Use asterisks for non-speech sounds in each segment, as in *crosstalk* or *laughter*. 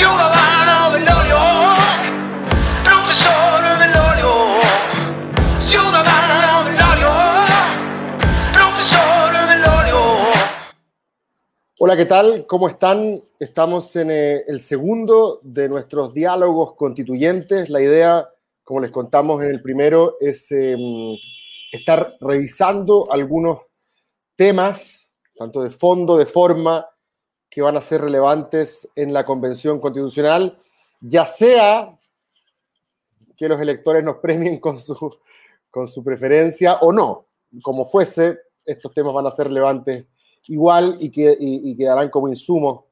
Ciudadano Velorio, profesor Velorio, ciudadano Velorio, profesor Velorio. Hola, ¿qué tal? ¿Cómo están? Estamos en eh, el segundo de nuestros diálogos constituyentes. La idea, como les contamos en el primero, es em, estar revisando algunos temas, tanto de fondo, de forma, que van a ser relevantes en la Convención Constitucional, ya sea que los electores nos premien con su, con su preferencia o no. Como fuese, estos temas van a ser relevantes igual y, que, y, quedarán como insumos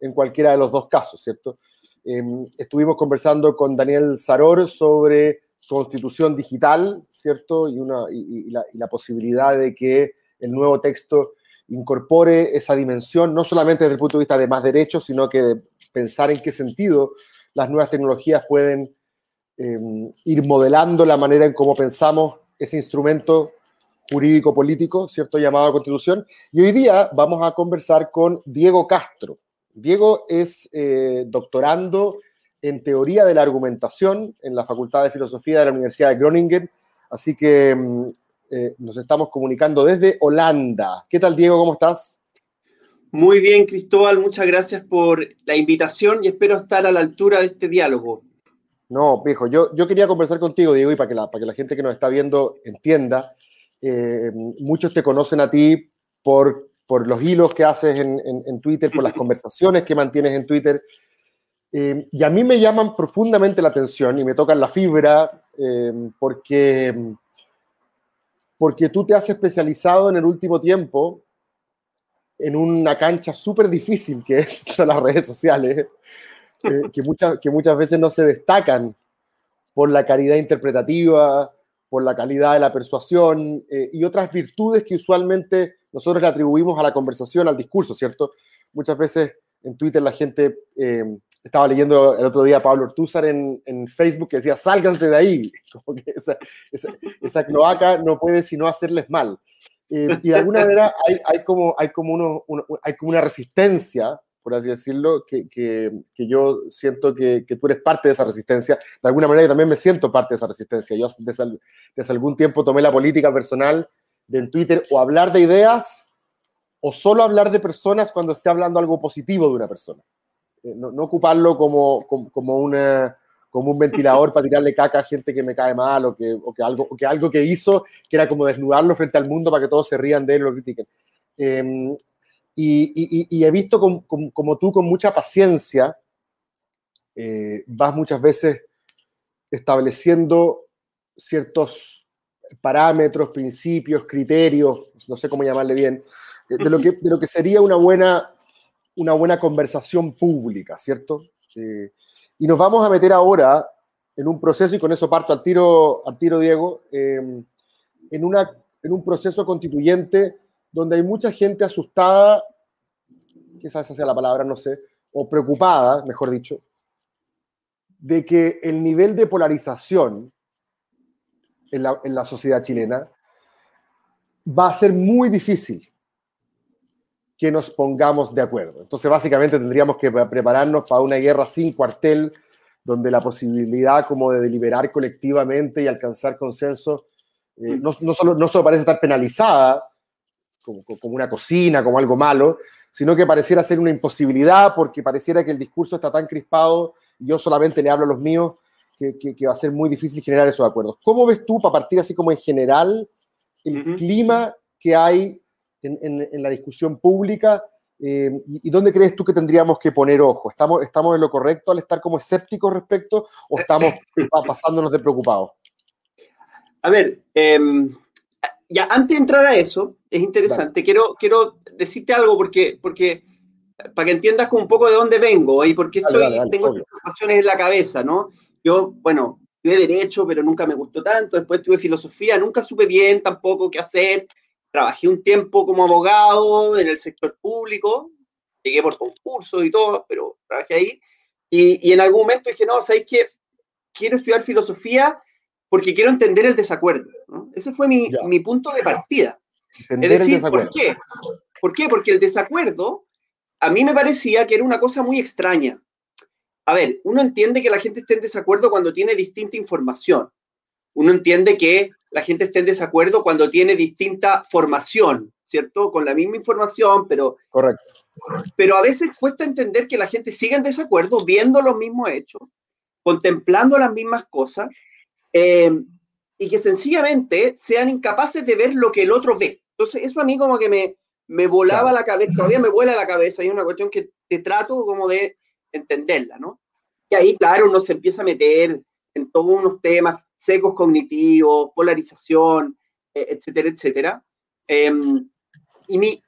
en cualquiera de los dos casos, ¿cierto? Eh, estuvimos conversando con Daniel Saror sobre constitución digital, ¿cierto? Y, una, y la posibilidad de que el nuevo texto incorpore esa dimensión, no solamente desde el punto de vista de más derechos, sino que de pensar en qué sentido las nuevas tecnologías pueden eh, ir modelando la manera en cómo pensamos ese instrumento jurídico-político, ¿cierto? Llamado Constitución. Y hoy día vamos a conversar con Diego Castro. Diego es eh, doctorando en teoría de la argumentación en la Facultad de Filosofía de la Universidad de Groningen, así que mm, eh, nos estamos comunicando desde Holanda. ¿Qué tal, Diego? ¿Cómo estás? Muy bien, Cristóbal. Muchas gracias por la invitación y espero estar a la altura de este diálogo. No, viejo, yo, yo quería conversar contigo, Diego, y para que la, para que la gente que nos está viendo entienda. Eh, muchos te conocen a ti por, por los hilos que haces en, en, en Twitter, por las *laughs* conversaciones que mantienes en Twitter. Eh, y a mí me llaman profundamente la atención y me tocan la fibra eh, porque porque tú te has especializado en el último tiempo en una cancha súper difícil que es, son *laughs* las redes sociales, eh, que, muchas, que muchas veces no se destacan por la calidad interpretativa, por la calidad de la persuasión eh, y otras virtudes que usualmente nosotros le atribuimos a la conversación, al discurso, ¿cierto? Muchas veces en Twitter la gente eh, estaba leyendo el otro día a Pablo Ortúzar en, en, Facebook que decía, sálganse de ahí, *laughs* como que esa, esa, esa cloaca no puede sino hacerles mal. Eh, y de alguna manera hay, hay, como, hay, como uno, uno, hay como una resistencia, por así decirlo, que, que, que yo siento que, que, tú eres parte de esa resistencia. De alguna manera yo también me siento parte de esa resistencia. Yo desde, desde algún tiempo tomé la política personal de en Twitter o hablar de ideas o solo hablar de personas cuando esté hablando algo positivo de una persona. Eh, no, ocuparlo como, como, como, como un ventilador para tirarle caca a gente que me cae mal o que, o algo, o que algo que hizo que era como desnudarlo frente al mundo para que todos se rían de él y lo critiquen. Eh, y, he visto como, como, tú con mucha paciencia eh, vas muchas veces estableciendo ciertos parámetros, principios, criterios, no sé cómo llamarle bien, de lo que, de lo que sería una buena una buena conversación pública, ¿cierto? Eh, y nos vamos a meter ahora en un proceso, y con eso parto al tiro, al tiro Diego, eh, en, una, en un proceso constituyente donde hay mucha gente asustada, quizás esa sea la palabra, no sé, o preocupada, mejor dicho, de que el nivel de polarización en en la sociedad chilena va a ser muy difícil que nos pongamos de acuerdo. Entonces, básicamente tendríamos que prepararnos para una guerra sin cuartel, donde la posibilidad como de deliberar colectivamente y alcanzar consenso eh, no, no, solo, no solo parece estar penalizada como, como, una cocina, como algo malo, sino que pareciera ser una imposibilidad porque pareciera que el discurso está tan crispado, y yo solamente le hablo a los míos, que, que, que va a ser muy difícil generar esos acuerdos. ¿Cómo ves tú, para partir así como en general, el uh -huh. clima que hay en, en, en la discusión pública eh, y, y, dónde crees tú que tendríamos que poner ojo? ¿Estamos, ¿Estamos en lo correcto al estar como escépticos respecto o estamos pasándonos de preocupados? A ver, eh, ya antes de entrar a eso, es interesante, quiero, quiero decirte algo porque, porque para que entiendas un poco de dónde vengo y por qué estoy, dale, dale, tengo informaciones en la cabeza, ¿no? Yo, bueno, tuve derecho, pero nunca me gustó tanto, después tuve filosofía, nunca supe bien tampoco qué hacer, trabajé un tiempo como abogado en el sector público, llegué por concursos y todo, pero trabajé ahí. Y, y en algún momento dije, no, ¿sabéis qué? Quiero estudiar filosofía porque quiero entender el desacuerdo. ¿no? Ese fue mi, mi, punto de partida. Entender es decir, ¿por qué? ¿Por qué? Porque el desacuerdo a mí me parecía que era una cosa muy extraña. a ver, uno entiende que la gente esté en desacuerdo cuando tiene distinta información. Uno entiende que la gente esté en desacuerdo cuando tiene distinta formación, ¿cierto? Con la misma información, pero... Correcto. Pero a veces cuesta entender que la gente siga en desacuerdo viendo los mismos hechos, contemplando las mismas cosas, eh, y que sencillamente sean incapaces de ver lo que el otro ve. Entonces, eso a mí como que me, me volaba la cabeza, todavía me vuela la cabeza, hay una cuestión que te trato como de entenderla, ¿no? Y ahí, claro, uno se empieza a meter en todos unos temas secos cognitivos, polarización, eh, etcétera, etcétera. Em, y, mi,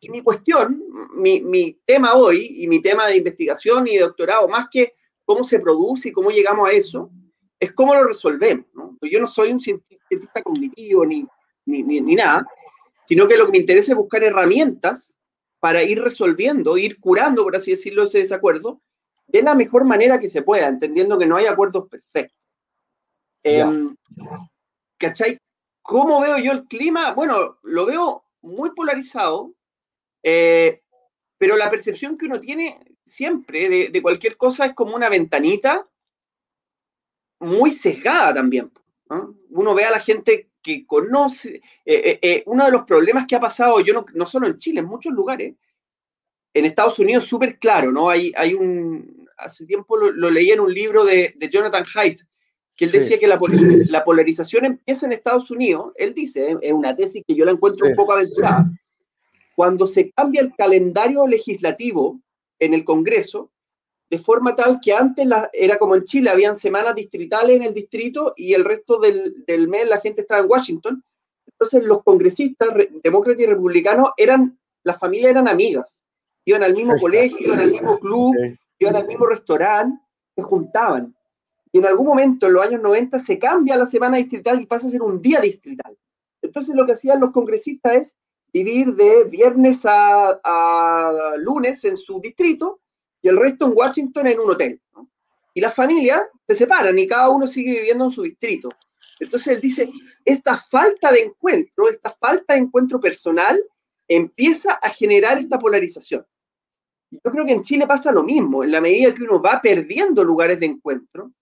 y mi cuestión, mi, mi, tema hoy y mi tema de investigación y doctorado, más que cómo se produce y cómo llegamos a eso, es cómo lo resolvemos. ¿no? Yo no soy un cientista cognitivo ni, ni, ni, ni nada, sino que lo que me interesa es buscar herramientas para ir resolviendo, ir curando, por así decirlo, ese desacuerdo de la mejor manera que se pueda, entendiendo que no hay acuerdos perfectos. Yeah. ¿Cachai? ¿Cómo veo yo el clima? Bueno, lo veo muy polarizado, eh, pero la percepción que uno tiene siempre de, cualquier cosa es como una ventanita muy sesgada también. ¿no? Uno ve a la gente que conoce, eh, eh, uno de los problemas que ha pasado, yo no, solo en Chile, en muchos lugares, en Estados Unidos súper claro, ¿no? Hay, hay un, hace tiempo lo, lo, leí en un libro de Jonathan Haidt, que él decía sí. que la, la, polarización empieza en Estados Unidos, él dice, es una tesis que yo la encuentro sí. un poco aventurada, cuando se cambia el calendario legislativo en el Congreso, de forma tal que antes la, era como en Chile, habían semanas distritales en el distrito y el resto del, del mes la gente estaba en Washington. Entonces los congresistas, demócratas y republicanos, eran, las familias eran amigas, iban al mismo colegio, iban al mismo club, iban al mismo restaurante, se juntaban. Y en algún momento, en los años 90, se cambia la semana distrital y pasa a ser un día distrital. Entonces lo que hacían los congresistas es vivir de viernes a, a lunes en su distrito y el resto en Washington en un hotel. ¿no? Y las familias se separan y cada uno sigue viviendo en su distrito. Entonces él dice, esta falta de encuentro, esta falta de encuentro personal empieza a generar esta polarización. Yo creo que en Chile pasa lo mismo, en la medida que uno va perdiendo lugares de encuentro,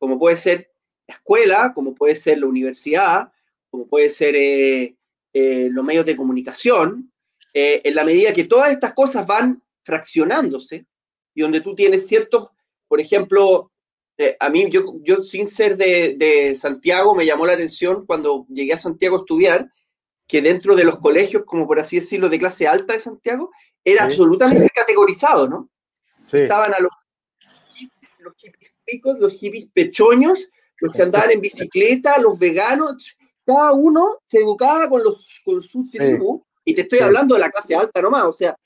como puede ser la escuela, como puede ser la universidad, como puede ser eh, eh, los medios de comunicación, eh, en la medida que todas estas cosas van fraccionándose y donde tú tienes ciertos, por ejemplo, a mí, yo, yo sin ser de, de Santiago, me llamó la atención cuando llegué a Santiago a estudiar, que dentro de los colegios, como por así decirlo, de clase alta de Santiago, era sí. absolutamente categorizado, ¿no? Sí. Estaban a los hippies, los hippies los hippies pechoños, los que andaban en bicicleta, los veganos, cada uno se educaba con, los, con su tribu, sí. y te estoy sí. hablando de la clase alta nomás, o sea,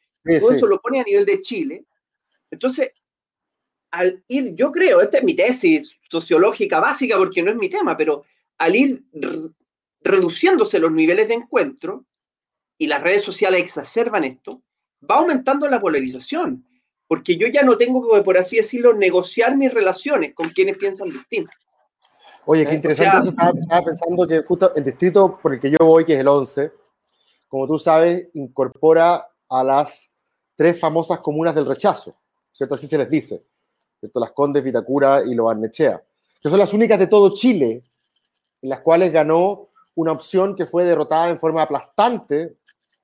todo eso lo pone a nivel de Chile. Entonces, al ir, yo creo, esta es mi tesis sociológica básica porque no es mi tema, pero al ir reduciéndose los niveles de encuentro, y las redes sociales exacerban esto, va aumentando la polarización, porque yo ya no tengo que, por así decirlo, negociar mis relaciones con quienes piensan distinto. Oye, qué interesante, o sea, estaba, estaba, pensando que justo el distrito por el que yo voy, que es el 11, como tú sabes, incorpora a las tres famosas comunas del rechazo, ¿cierto? Así se les dice, ¿cierto? Las Condes, Vitacura y Lo Barnechea, que son las únicas de todo Chile en las cuales ganó una opción que fue derrotada en forma aplastante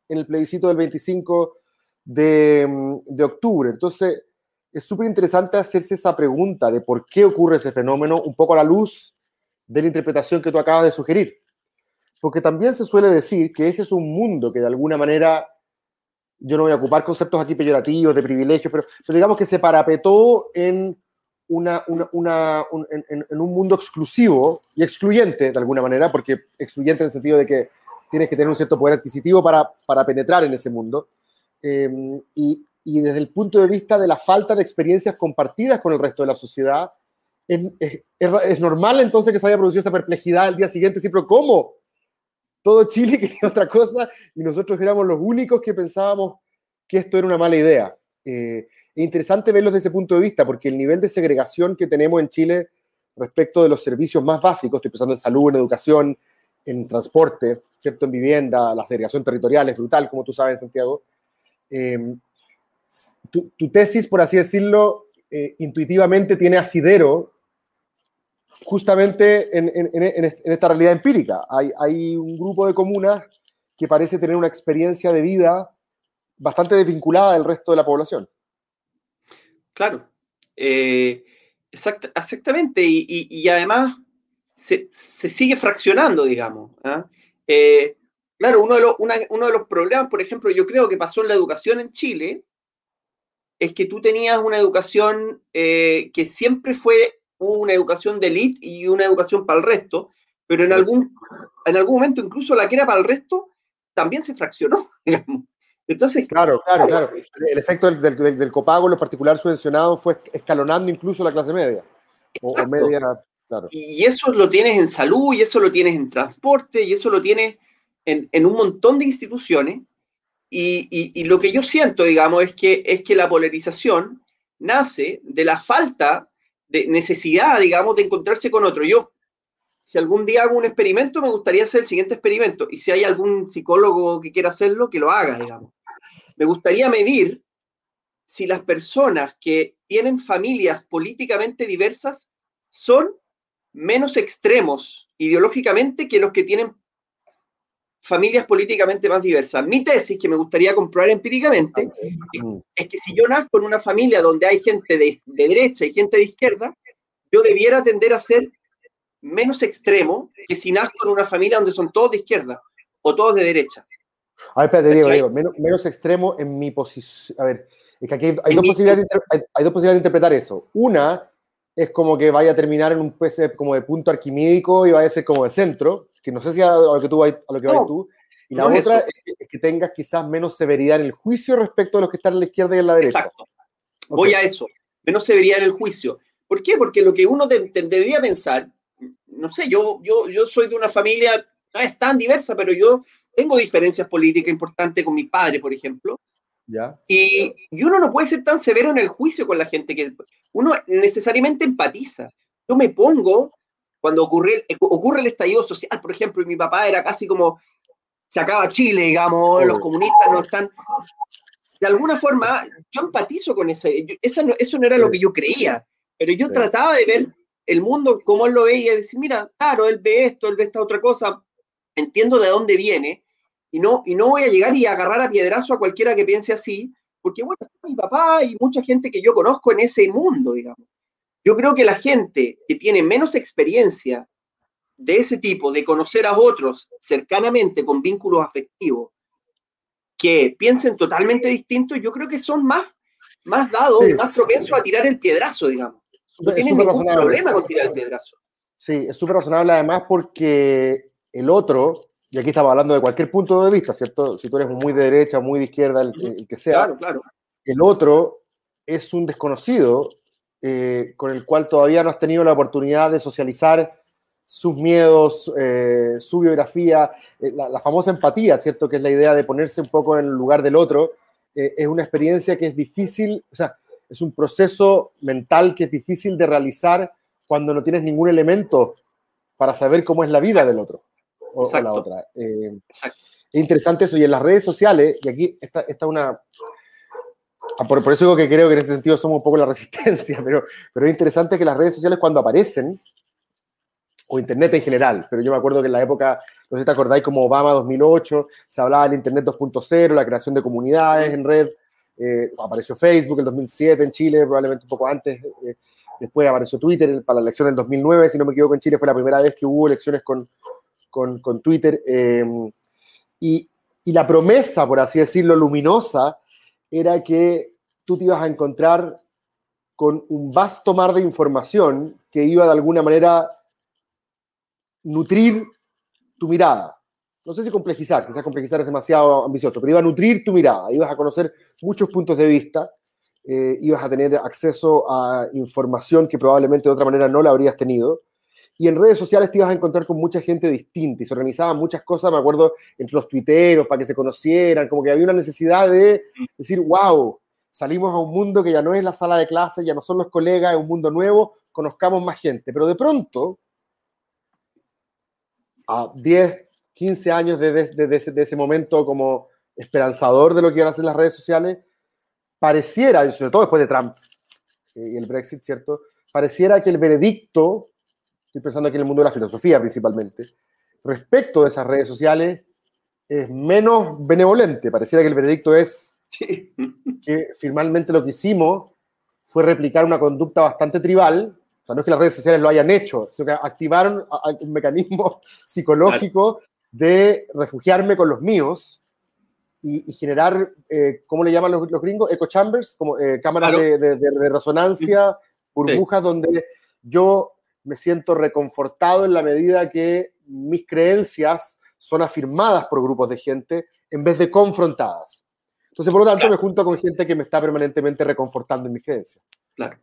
en el plebiscito del 25 de, mm, de octubre. Entonces, es súper interesante hacerse esa pregunta de por qué ocurre ese fenómeno, un poco a la luz de la interpretación que tú acabas de sugerir. Porque también se suele decir que ese es un mundo que de alguna manera, yo no voy a ocupar conceptos aquí peyorativos, de privilegios, pero, digamos que se parapetó en una, un, en, un mundo exclusivo y excluyente de alguna manera, porque excluyente en el sentido de que tienes que tener un cierto poder adquisitivo para, para penetrar en ese mundo. Eh, y, y, desde el punto de vista de la falta de experiencias compartidas con el resto de la sociedad, es, es, es normal entonces que se haya producido esa perplejidad al día siguiente, siempre, ¿cómo? Todo Chile *laughs* quería otra cosa y nosotros éramos los únicos que pensábamos que esto era una mala idea. Eh, es interesante verlo desde ese punto de vista, porque el nivel de segregación que tenemos en Chile respecto de los servicios más básicos, estoy pensando en salud, en educación, en transporte, ¿cierto? en vivienda, la segregación territorial es brutal, como tú sabes, Santiago. Tu, tu, tesis, por así decirlo, eh, intuitivamente tiene asidero justamente en, esta realidad empírica. Hay, un grupo de comunas que parece tener una experiencia de vida bastante desvinculada del resto de la población. Claro, eh, exactamente, y, además se, sigue fraccionando, digamos. ¿ah? Eh, claro, uno de, los, uno de los problemas, por ejemplo, yo creo que pasó en la educación en Chile, es que tú tenías una educación eh, que siempre fue una educación de élite y una educación para el resto, pero en algún, en algún momento incluso la que era para el resto también se fraccionó. *laughs* Entonces, claro, claro, claro. El efecto del, del, copago, lo particular subvencionado, fue escalonando incluso la clase media. O, media, claro. Y eso lo tienes en salud, y eso lo tienes en transporte, y eso lo tienes en, un montón de instituciones y, lo que yo siento, digamos, es que, es que la polarización nace de la falta de necesidad, digamos, de encontrarse con otro. Yo, si algún día hago un experimento, me gustaría hacer el siguiente experimento. Y si hay algún psicólogo que quiera hacerlo, que lo haga, digamos. Me gustaría medir si las personas que tienen familias políticamente diversas son menos extremos ideológicamente que los que tienen familias políticamente más diversas. Mi tesis, que me gustaría comprobar empíricamente, es que si yo nazco en una familia donde hay gente de, derecha y gente de izquierda, yo debiera tender a ser menos extremo que si nazco en una familia donde son todos de izquierda o todos de derecha. A ver, espérate, Diego, Diego menos, menos, extremo en mi posición. A ver, es que aquí hay, dos, posibilidades de hay, dos posibilidades de interpretar eso. Una es como que vaya a terminar en un PC como de punto arquimídico y vaya a ser como de centro, que no sé si a, lo que tú vas, a lo que tú. Y la otra es que, tengas quizás menos severidad en el juicio respecto a los que están en la izquierda y en la derecha. Exacto. Voy a eso. Menos severidad en el juicio. ¿Por qué? Porque lo que uno debería pensar, no sé, yo, yo, yo soy de una familia, no es tan diversa, pero yo tengo diferencias políticas importantes con mi padre, por ejemplo. ¿Ya? Y, y, uno no puede ser tan severo en el juicio con la gente que uno necesariamente empatiza. Yo me pongo cuando ocurre, ocurre el estallido social, por ejemplo, y mi papá era casi como, se acaba Chile, digamos, los comunistas no están... De alguna forma, yo empatizo con ese, eso no era lo que yo creía, pero yo trataba de ver el mundo como él lo veía y decir, mira, claro, él ve esto, él ve esta otra cosa, entiendo de dónde viene, y no, y no voy a llegar y agarrar a piedrazo a cualquiera que piense así, porque bueno, mi papá y mucha gente que yo conozco en ese mundo, digamos. Yo creo que la gente que tiene menos experiencia de ese tipo, de conocer a otros cercanamente con vínculos afectivos, que piensen totalmente distintos, yo creo que son más, más dados, más propensos a tirar el piedrazo, digamos. No tienen ningún problema con tirar el piedrazo. Sí, es súper razonable además porque el otro, y aquí estamos hablando de cualquier punto de vista, ¿cierto? Si tú eres muy de derecha, muy de izquierda, el que sea, claro, claro. el otro es un desconocido eh, con el cual todavía no has tenido la oportunidad de socializar sus miedos, eh, su biografía, eh, la, famosa empatía, ¿cierto? Que es la idea de ponerse un poco en el lugar del otro. es una experiencia que es difícil, o sea, es un proceso mental que es difícil de realizar cuando no tienes ningún elemento para saber cómo es la vida del otro o, la otra. Es interesante eso. Y en las redes sociales, y aquí está, una, por, por, eso digo que creo que en ese sentido somos un poco la *laughs* resistencia, pero, pero es interesante que las redes sociales cuando aparecen, o Internet en general, pero yo me acuerdo que en la época, no sé si te acordáis, como Obama 2008, se hablaba del Internet 2.0, la creación de comunidades en red, eh, apareció Facebook en 2007 en Chile, probablemente un poco antes, eh, después apareció Twitter para la elección del 2009, si no me equivoco, en Chile fue la primera vez que hubo elecciones con, con, con Twitter, eh, y, y la promesa, por así decirlo, luminosa, era que tú te ibas a encontrar con un vasto mar de información que iba de alguna manera nutrir tu mirada. No sé si complejizar, quizás complejizar es demasiado ambicioso, pero iba a nutrir tu mirada, ibas a conocer muchos puntos de vista, eh, ibas a tener acceso a información que probablemente de otra manera no la habrías tenido. Y en redes sociales te ibas a encontrar con mucha gente distinta y se organizaban muchas cosas, me acuerdo, entre los tuiteros para que se conocieran, como que había una necesidad de decir, wow, salimos a un mundo que ya no es la sala de clase, ya no son los colegas, es un mundo nuevo, conozcamos más gente. Pero de pronto, a 10, 15 años de, de, ese, momento como esperanzador de lo que iban a hacer las redes sociales, pareciera, y sobre todo después de Trump, y el Brexit, ¿cierto? Pareciera que el veredicto, estoy pensando aquí en el mundo de la filosofía principalmente, respecto de esas redes sociales es menos benevolente. Pareciera que el veredicto es *laughs* que finalmente lo que hicimos fue replicar una conducta bastante tribal. O sea, no es que las redes sociales lo hayan hecho, sino que activaron un mecanismo *laughs* psicológico de refugiarme con los míos y, generar, eh, ¿cómo le llaman los, gringos? Echo chambers, como eh, cámaras de, resonancia, burbujas donde yo me siento reconfortado en la medida que mis creencias son afirmadas por grupos de gente en vez de confrontadas. Entonces, por lo tanto, me junto con gente que me está permanentemente reconfortando en mis creencias. Claro.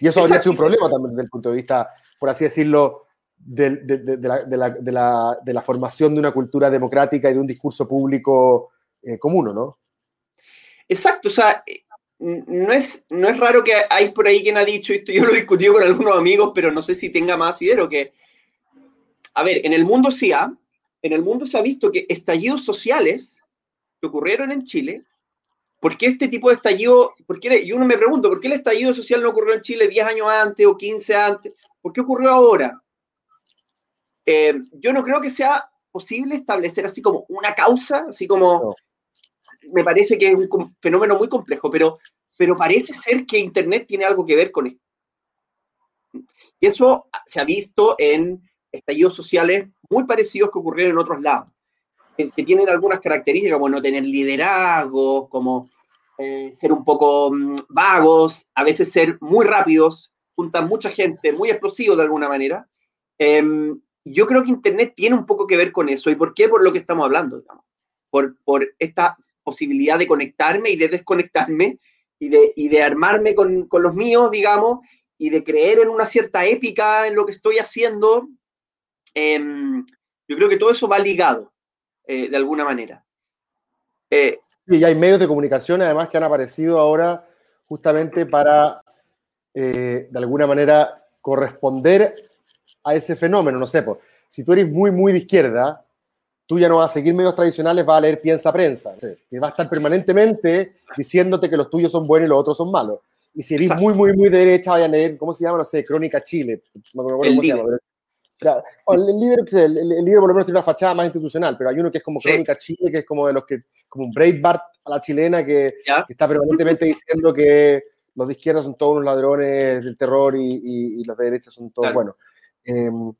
Y eso habría sido un problema también desde el punto de vista, por así decirlo, de, la, formación de una cultura democrática y de un discurso público eh, común, ¿no? Exacto, o sea, no es, no es raro que hay por ahí quien ha dicho esto, yo lo he discutido con algunos amigos, pero no sé si tenga más idea que, a ver, en el mundo sí ha, en el mundo se ha visto que estallidos sociales que ocurrieron en Chile, ¿por qué este tipo de estallido, por qué, y uno me pregunto, ¿por qué el estallido social no ocurrió en Chile 10 años antes o 15 antes? ¿Por qué ocurrió ahora? Eh, yo no creo que sea posible establecer así como una causa, así como me parece que es un fenómeno muy complejo, pero, pero parece ser que Internet tiene algo que ver con esto. Y eso se ha visto en estallidos sociales muy parecidos que ocurrieron en otros lados, que, tienen algunas características como no tener liderazgo, como eh, ser un poco mm, vagos, a veces ser muy rápidos, juntan mucha gente, muy explosivos de alguna manera. Em, yo creo que Internet tiene un poco que ver con eso. ¿Y por qué? Por lo que estamos hablando, digamos. Por, por esta posibilidad de conectarme y de desconectarme y de, y de armarme con, con, los míos, digamos, y de creer en una cierta épica en lo que estoy haciendo. Em, yo creo que todo eso va ligado, eh, de alguna manera. Eh, y hay medios de comunicación, además, que han aparecido ahora justamente para, eh, de alguna manera, corresponder a ese fenómeno. No sé, pues, si tú eres muy, muy de izquierda, tú ya no vas a seguir medios tradicionales, vas a leer piensa prensa. Y va a estar permanentemente diciéndote que los tuyos son buenos y los otros son malos. Y si eres muy, muy, muy de derecha, vaya a leer, ¿cómo se llama? No sé, Crónica Chile. el, libro. el, libro, el, libro por lo menos tiene una fachada más institucional, pero hay uno que es como Crónica Chile, que es como de los que, como un Breitbart a la chilena, que, está permanentemente diciendo que los de izquierda son todos unos ladrones del terror y, los de derecha son todos buenos. Em,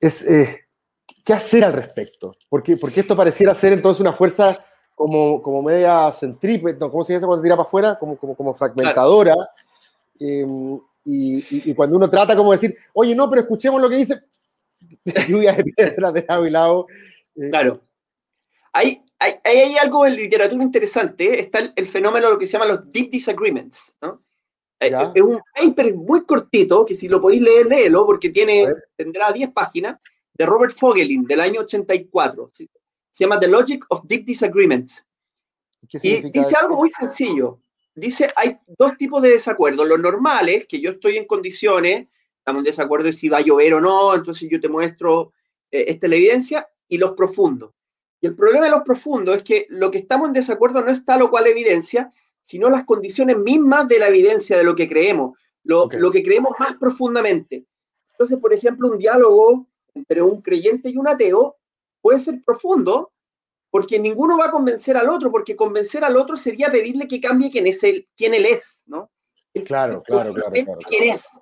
es, eh, ¿Qué hacer al respecto? Porque, porque esto pareciera ser entonces una fuerza como, como media centrípeta, ¿cómo se dice cuando tira para afuera? Como, como, como fragmentadora. Em, y, y, cuando uno trata como decir, oye, no, pero escuchemos lo que dice, *laughs* lluvia de piedras de lado y lado. Eh, claro. Hay, hay, hay, algo en literatura interesante, ¿eh? está el, fenómeno de lo que se llama los deep disagreements, ¿no? Eh, es un paper muy cortito, que si lo podéis leer, léelo, porque tiene, tendrá 10 páginas, de Robert Fogelin, del año 84. Se llama The Logic of Deep Disagreements. Y dice algo muy sencillo. Dice, hay dos tipos de desacuerdos. Los normales, que yo estoy en condiciones, estamos en desacuerdo de si va a llover o no, entonces yo te muestro, eh, esta la evidencia, y los profundos. Y el problema de los profundos es que lo que estamos en desacuerdo no es tal o cual evidencia, sino las condiciones mismas de la evidencia de lo que creemos, lo, lo que creemos más profundamente. Entonces, por ejemplo, un diálogo entre un creyente y un ateo puede ser profundo, porque ninguno va a convencer al otro, porque convencer al otro sería pedirle que cambie quién es él, quién él es, ¿no? Claro, claro, claro, ¿Quién es?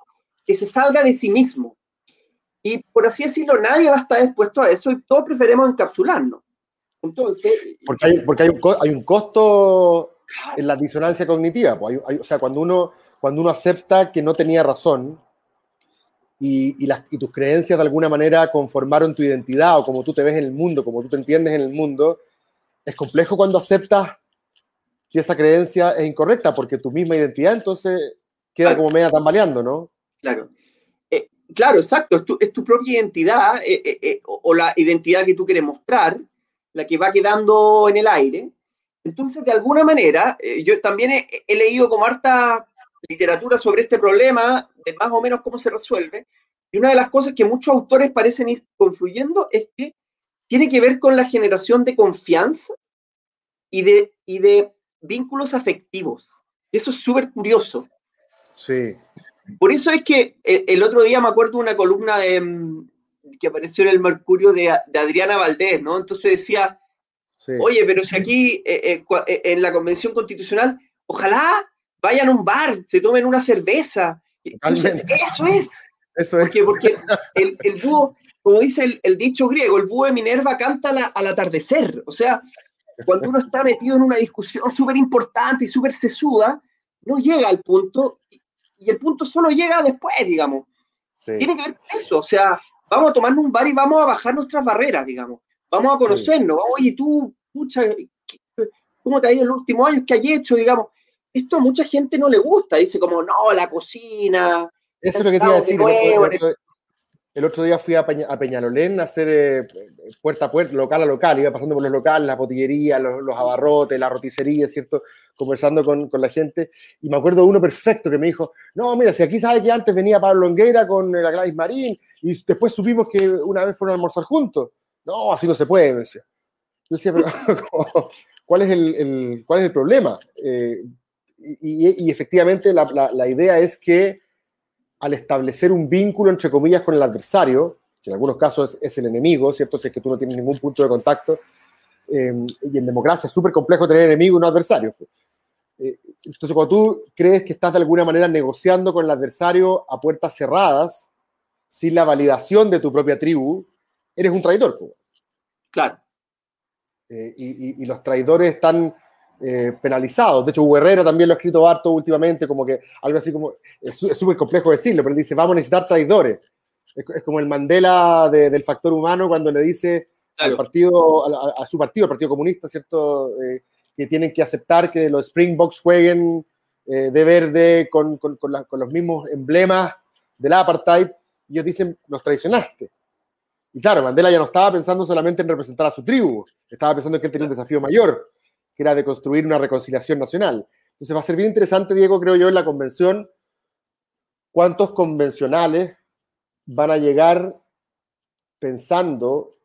Que se salga de sí mismo. Y por así decirlo, nadie va a estar dispuesto a eso y todos preferimos encapsularnos. Entonces. Porque hay, porque hay, un, hay un costo en la disonancia cognitiva. Pues o sea, cuando uno, cuando uno acepta que no tenía razón, y, las, y, tus creencias de alguna manera conformaron tu identidad o como tú te ves en el mundo, como tú te entiendes en el mundo, es complejo cuando aceptas que esa creencia es incorrecta, porque tu misma identidad entonces queda como media tambaleando, ¿no? Claro. Eh, claro, exacto, es tu, es tu propia identidad eh, eh, o, la identidad que tú quieres mostrar, la que va quedando en el aire. Entonces, de alguna manera, yo también he, he leído como harta literatura sobre este problema, de más o menos cómo se resuelve. Y una de las cosas que muchos autores parecen ir confluyendo es que tiene que ver con la generación de confianza y de, y de vínculos afectivos. Eso es súper curioso, Sí. Por eso es que el, el otro día me acuerdo de una columna de, mm, que apareció en el Mercurio de, de Adriana Valdés, ¿no? Entonces decía, sí. oye, pero si aquí eh, eh, eh, en la Convención Constitucional, ojalá vayan a un bar, se tomen una cerveza. Entonces, eso es. Eso es. Porque, porque *laughs* el, el búho, como dice el, el dicho griego, el búho de Minerva canta la- al atardecer. O sea, cuando uno está metido en una discusión súper importante y súper sesuda, no llega al punto, y, el punto solo llega después, digamos. Sí. Tiene que ver con eso. O sea, vamos a tomarnos un bar y vamos a bajar nuestras barreras, digamos. Vamos a conocernos. Oye, tú, pucha, ¿qué- ¿cómo te ha ido en los últimos años? ¿Qué hay hecho, digamos? Esto a mucha gente no le gusta. Dice como, no, la cocina, Eso es lo que te iba a de decir. El nuevo otro, el otro- el otro día fui a, Peña- a Peñalolén a hacer eh, puerta a puerta, local a local. Iba pasando por los locales, las botillerías, los, los abarrotes, la roticería, ¿cierto? Conversando con, con la gente. Y me acuerdo de uno perfecto que me dijo: No, mira, si aquí sabe que antes venía Pablo Longueira con la Gladys Marín y después supimos que una vez fueron a almorzar juntos. No, así no se puede, me decía. Yo decía, pero *laughs* ¿cuál es el, el- cuál es el problema? Eh, y, efectivamente la, la- la idea es que al establecer un vínculo, entre comillas, con el adversario, que en algunos casos es, es el enemigo, ¿cierto? Si es que tú no tienes ningún punto de contacto, eh, y en democracia es súper complejo tener enemigo y no adversario. Eh, entonces, cuando tú crees que estás de alguna manera negociando con el adversario a puertas cerradas, sin la validación de tu propia tribu, eres un traidor. pues. claro. Eh, y, y- y los traidores están eh, penalizados. De hecho, Hugo Herrera también lo ha escrito harto últimamente, como que algo así como, es súper complejo decirlo, pero dice, vamos a necesitar traidores. Es, es como el Mandela de- del factor humano cuando le dice al Claro. partido, a, a- a su partido, el Partido Comunista, ¿cierto? Eh, que tienen que aceptar que los Springboks jueguen eh, de verde con, con- con la- con los mismos emblemas del apartheid. Y ellos dicen, nos traicionaste. Y claro, Mandela ya no estaba pensando solamente en representar a su tribu, estaba pensando que él tenía un desafío mayor, que era de construir una reconciliación nacional. Entonces va a ser bien interesante, Diego, creo yo, en la convención, cuántos convencionales van a llegar pensando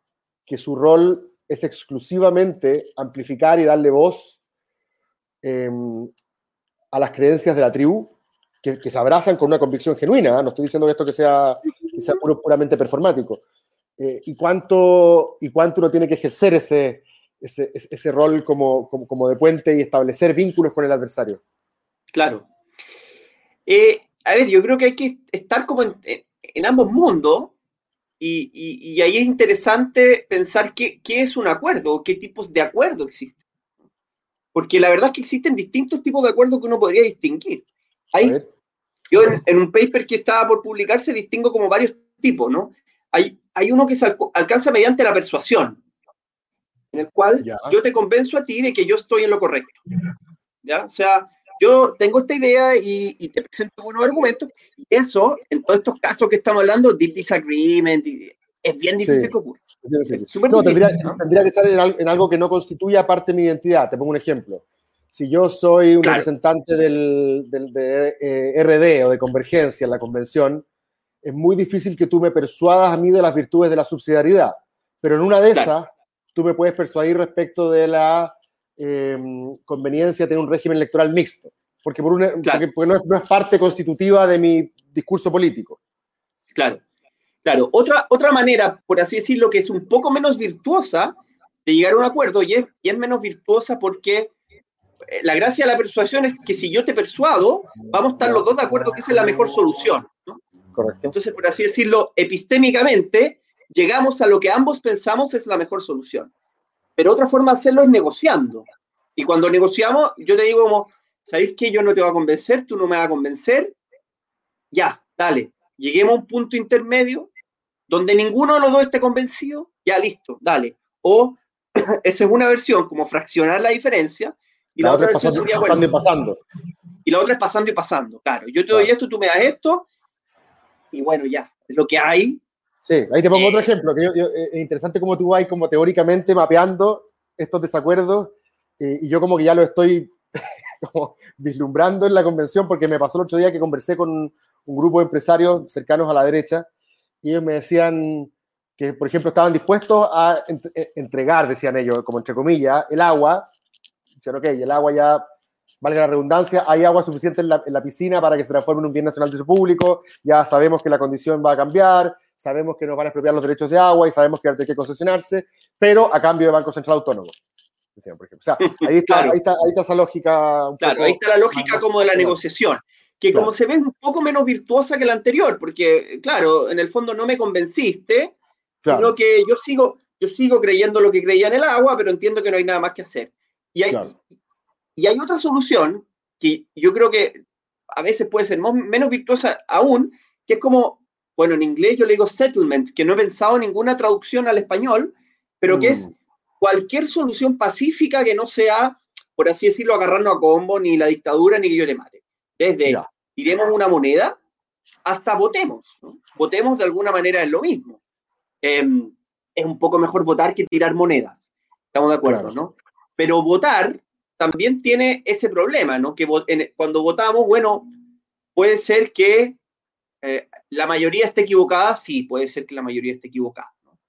que su rol es exclusivamente amplificar y darle voz eh, a las creencias de la tribu, que, que se abrazan con una convicción genuina. ¿eh? No estoy diciendo esto que sea, que sea puramente performático. Eh, y, cuánto, y cuánto uno tiene que ejercer ese, ese, ese- rol como, como, como de puente y establecer vínculos con el adversario. Claro. Eh, a ver, yo creo que hay que estar como en, en ambos mundos y, y- y ahí es interesante pensar qué, qué es un acuerdo, qué tipos de acuerdo existen. Porque la verdad es que existen distintos tipos de acuerdos que uno podría distinguir. Hay, yo en, en un paper que estaba por publicarse distingo como varios tipos, ¿no? Hay, hay uno que se alcanza mediante la persuasión, en el cual Ya. yo te convenzo a ti de que yo estoy en lo correcto. ¿Ya? O sea, yo tengo esta idea y, y te presento buenos argumentos, y eso, en todos estos casos que estamos hablando, deep disagreement, es bien difícil Sí. que ocurra. es No, difícil, tendría, ¿no? tendría que estar en algo que no constituya parte de mi identidad. Te pongo un ejemplo. Si yo soy un Claro. representante del, del- de eh, RD o de Convergencia en la convención, es muy difícil que tú me persuadas a mí de las virtudes de la subsidiariedad. Pero en una de Claro. esas, tú me puedes persuadir respecto de la eh, conveniencia de tener un régimen electoral mixto. Porque, por una- Claro. porque, porque no, es, no es parte constitutiva de mi discurso político. Claro, claro. Otra, otra manera, por así decirlo, que es un poco menos virtuosa de llegar a un acuerdo, y es, y es menos virtuosa porque eh, la gracia de la persuasión es que si yo te persuado, vamos a estar los dos de acuerdo que esa es la mejor solución. ¿no? Correcto. Entonces, por así decirlo, epistémicamente, llegamos a lo que ambos pensamos es la mejor solución. Pero otra forma de hacerlo es negociando. Y cuando negociamos, yo te digo como, ¿sabéis que yo no te voy a convencer? Tú no me vas a convencer. Ya, dale. Lleguemos a un punto intermedio donde ninguno de los dos esté convencido. Ya, listo, dale. O *clears throat* esa es una versión, como fraccionar la diferencia. Y la, La otra versión pasando, sería, bueno, pasando y pasando. y la otra es pasando y pasando, claro. Yo te doy Claro. esto, tú me das esto, y bueno, ya, es lo que hay. Sí, ahí te pongo Eh, otro ejemplo, que yo- yo- eh, es interesante cómo tú vas como teóricamente mapeando estos desacuerdos eh, y yo como que ya lo estoy *laughs* como vislumbrando en la convención porque me pasó el otro día que conversé con un, un grupo de empresarios cercanos a la derecha y ellos me decían que, por ejemplo, estaban dispuestos a eh, entregar, decían ellos, como entre comillas, el agua. Decían, ok, el agua ya valga la redundancia, hay agua suficiente en la, piscina para que se transforme en un bien nacional de uso público, ya sabemos que la condición va a cambiar, sabemos que nos van a expropiar los derechos de agua y sabemos que hay que concesionarse, pero a cambio de Banco Central Autónomo. Por ejemplo. O sea, ahí está, ahí está, ahí está esa lógica. claro, ahí está la lógica como de la negociación, que como se ve un poco menos virtuosa que la anterior, porque, claro, en el fondo no me convenciste, sino que yo sigo, yo sigo creyendo lo que creía en el agua, pero entiendo que no hay nada más que hacer. Y hay, y hay otra solución que yo creo que a veces puede ser menos virtuosa aún, que es como, bueno, en inglés yo le digo settlement, que no he pensado en ninguna traducción al español, pero que es mm. cualquier solución pacífica que no sea, por así decirlo, agarrarnos a combo, ni la dictadura, ni que yo le mate. Desde tiremos una moneda hasta votemos. Votemos de alguna manera es lo mismo. Em, es un poco mejor votar que tirar monedas. Estamos de acuerdo, ¿no? Pero votar también tiene ese problema, ¿no? Que cuando votamos, bueno, puede ser que eh, la mayoría esté equivocada, sí, puede ser que la mayoría esté equivocada. ¿no?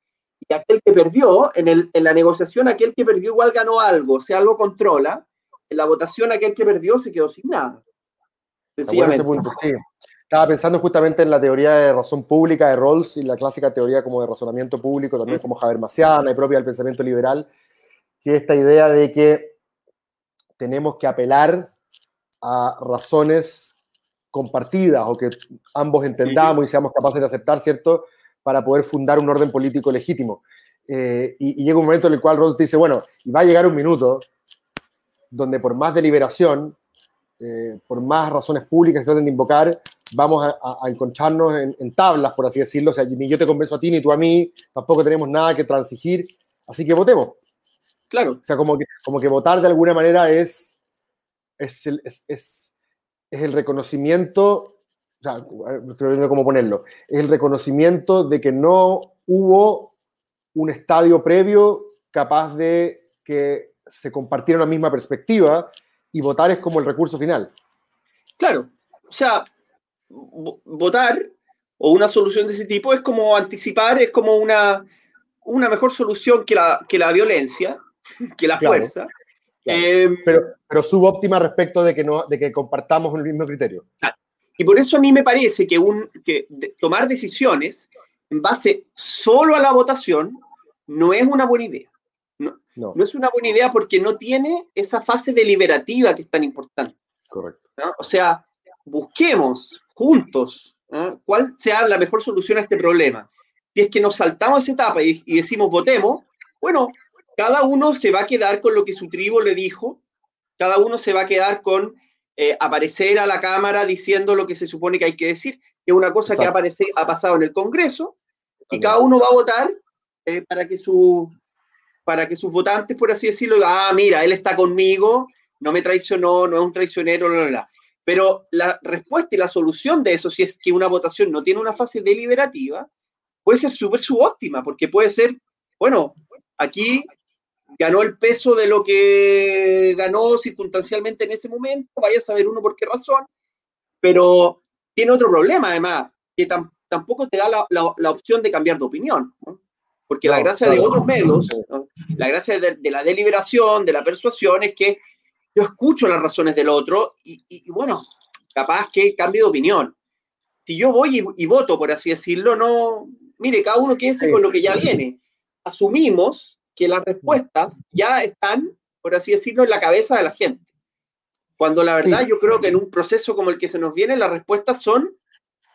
Y aquel que perdió, en, el, en, la negociación, aquel que perdió igual ganó algo, si algo controla, en la votación aquel que perdió se quedó sin nada. Sencillamente. Punto, sí. Estaba pensando justamente en la teoría de razón pública de Rawls y la clásica teoría como de razonamiento público, también como Habermasiana y propia del pensamiento liberal, que esta idea de que tenemos que apelar a razones compartidas o que ambos entendamos y seamos capaces de aceptar, ¿cierto? Para poder fundar un orden político legítimo. Eh, y, llega un momento en el cual Rawls dice, bueno, y va a llegar un minuto donde por más deliberación, eh, por más razones públicas que se traten de invocar, vamos a, encontrarnos en, en, tablas, por así decirlo. O sea, ni yo te convenzo a ti, ni tú a mí, tampoco tenemos nada que transigir. Así que votemos. Claro. O sea, como que, como que votar de alguna manera es, es, el, es, es, el reconocimiento, o sea, estoy viendo cómo ponerlo, es el reconocimiento de que no hubo un estadio previo capaz de que se compartiera una misma perspectiva y votar es como el recurso final. Claro, o sea, votar o una solución de ese tipo es como anticipar, es como una, una mejor solución que la, que la violencia, que la fuerza. Em, pero, pero subóptima respecto de que, no, de que compartamos el mismo criterio. Y por eso a mí me parece que, un, que tomar decisiones en base solo a la votación no es una buena idea. No, no. es una buena idea porque no tiene esa fase deliberativa que es tan importante. Correcto. O sea, busquemos juntos cuál sea la mejor solución a este problema. Si es que nos saltamos esa etapa y, y decimos votemos, bueno, cada uno se va a quedar con lo que su tribu le dijo, cada uno se va a quedar con eh, aparecer a la Cámara diciendo lo que se supone que hay que decir, que es una cosa que aparece, ha pasado en el Congreso, y cada uno va a votar eh, para, que su, para que sus votantes, por así decirlo, ah, mira, él está conmigo, no me traicionó, no es un traicionero, bla, bla, bla. Pero la respuesta y la solución de eso, si es que una votación no tiene una fase deliberativa, puede ser súper subóptima, porque puede ser, bueno, aquí ganó el peso de lo que ganó circunstancialmente en ese momento, vaya a saber uno por qué razón, pero tiene otro problema además, que tampoco te da la, opción de cambiar de opinión, porque la gracia de otros medios, la gracia de, la deliberación, de la persuasión, es que yo escucho las razones del otro y, bueno, capaz que cambie de opinión. Si yo voy y, voto, por así decirlo, no, mire, cada uno quede con lo que ya viene. Asumimos que las respuestas ya están, por así decirlo, en la cabeza de la gente. Cuando la verdad yo creo que en un proceso como el que se nos viene, las respuestas son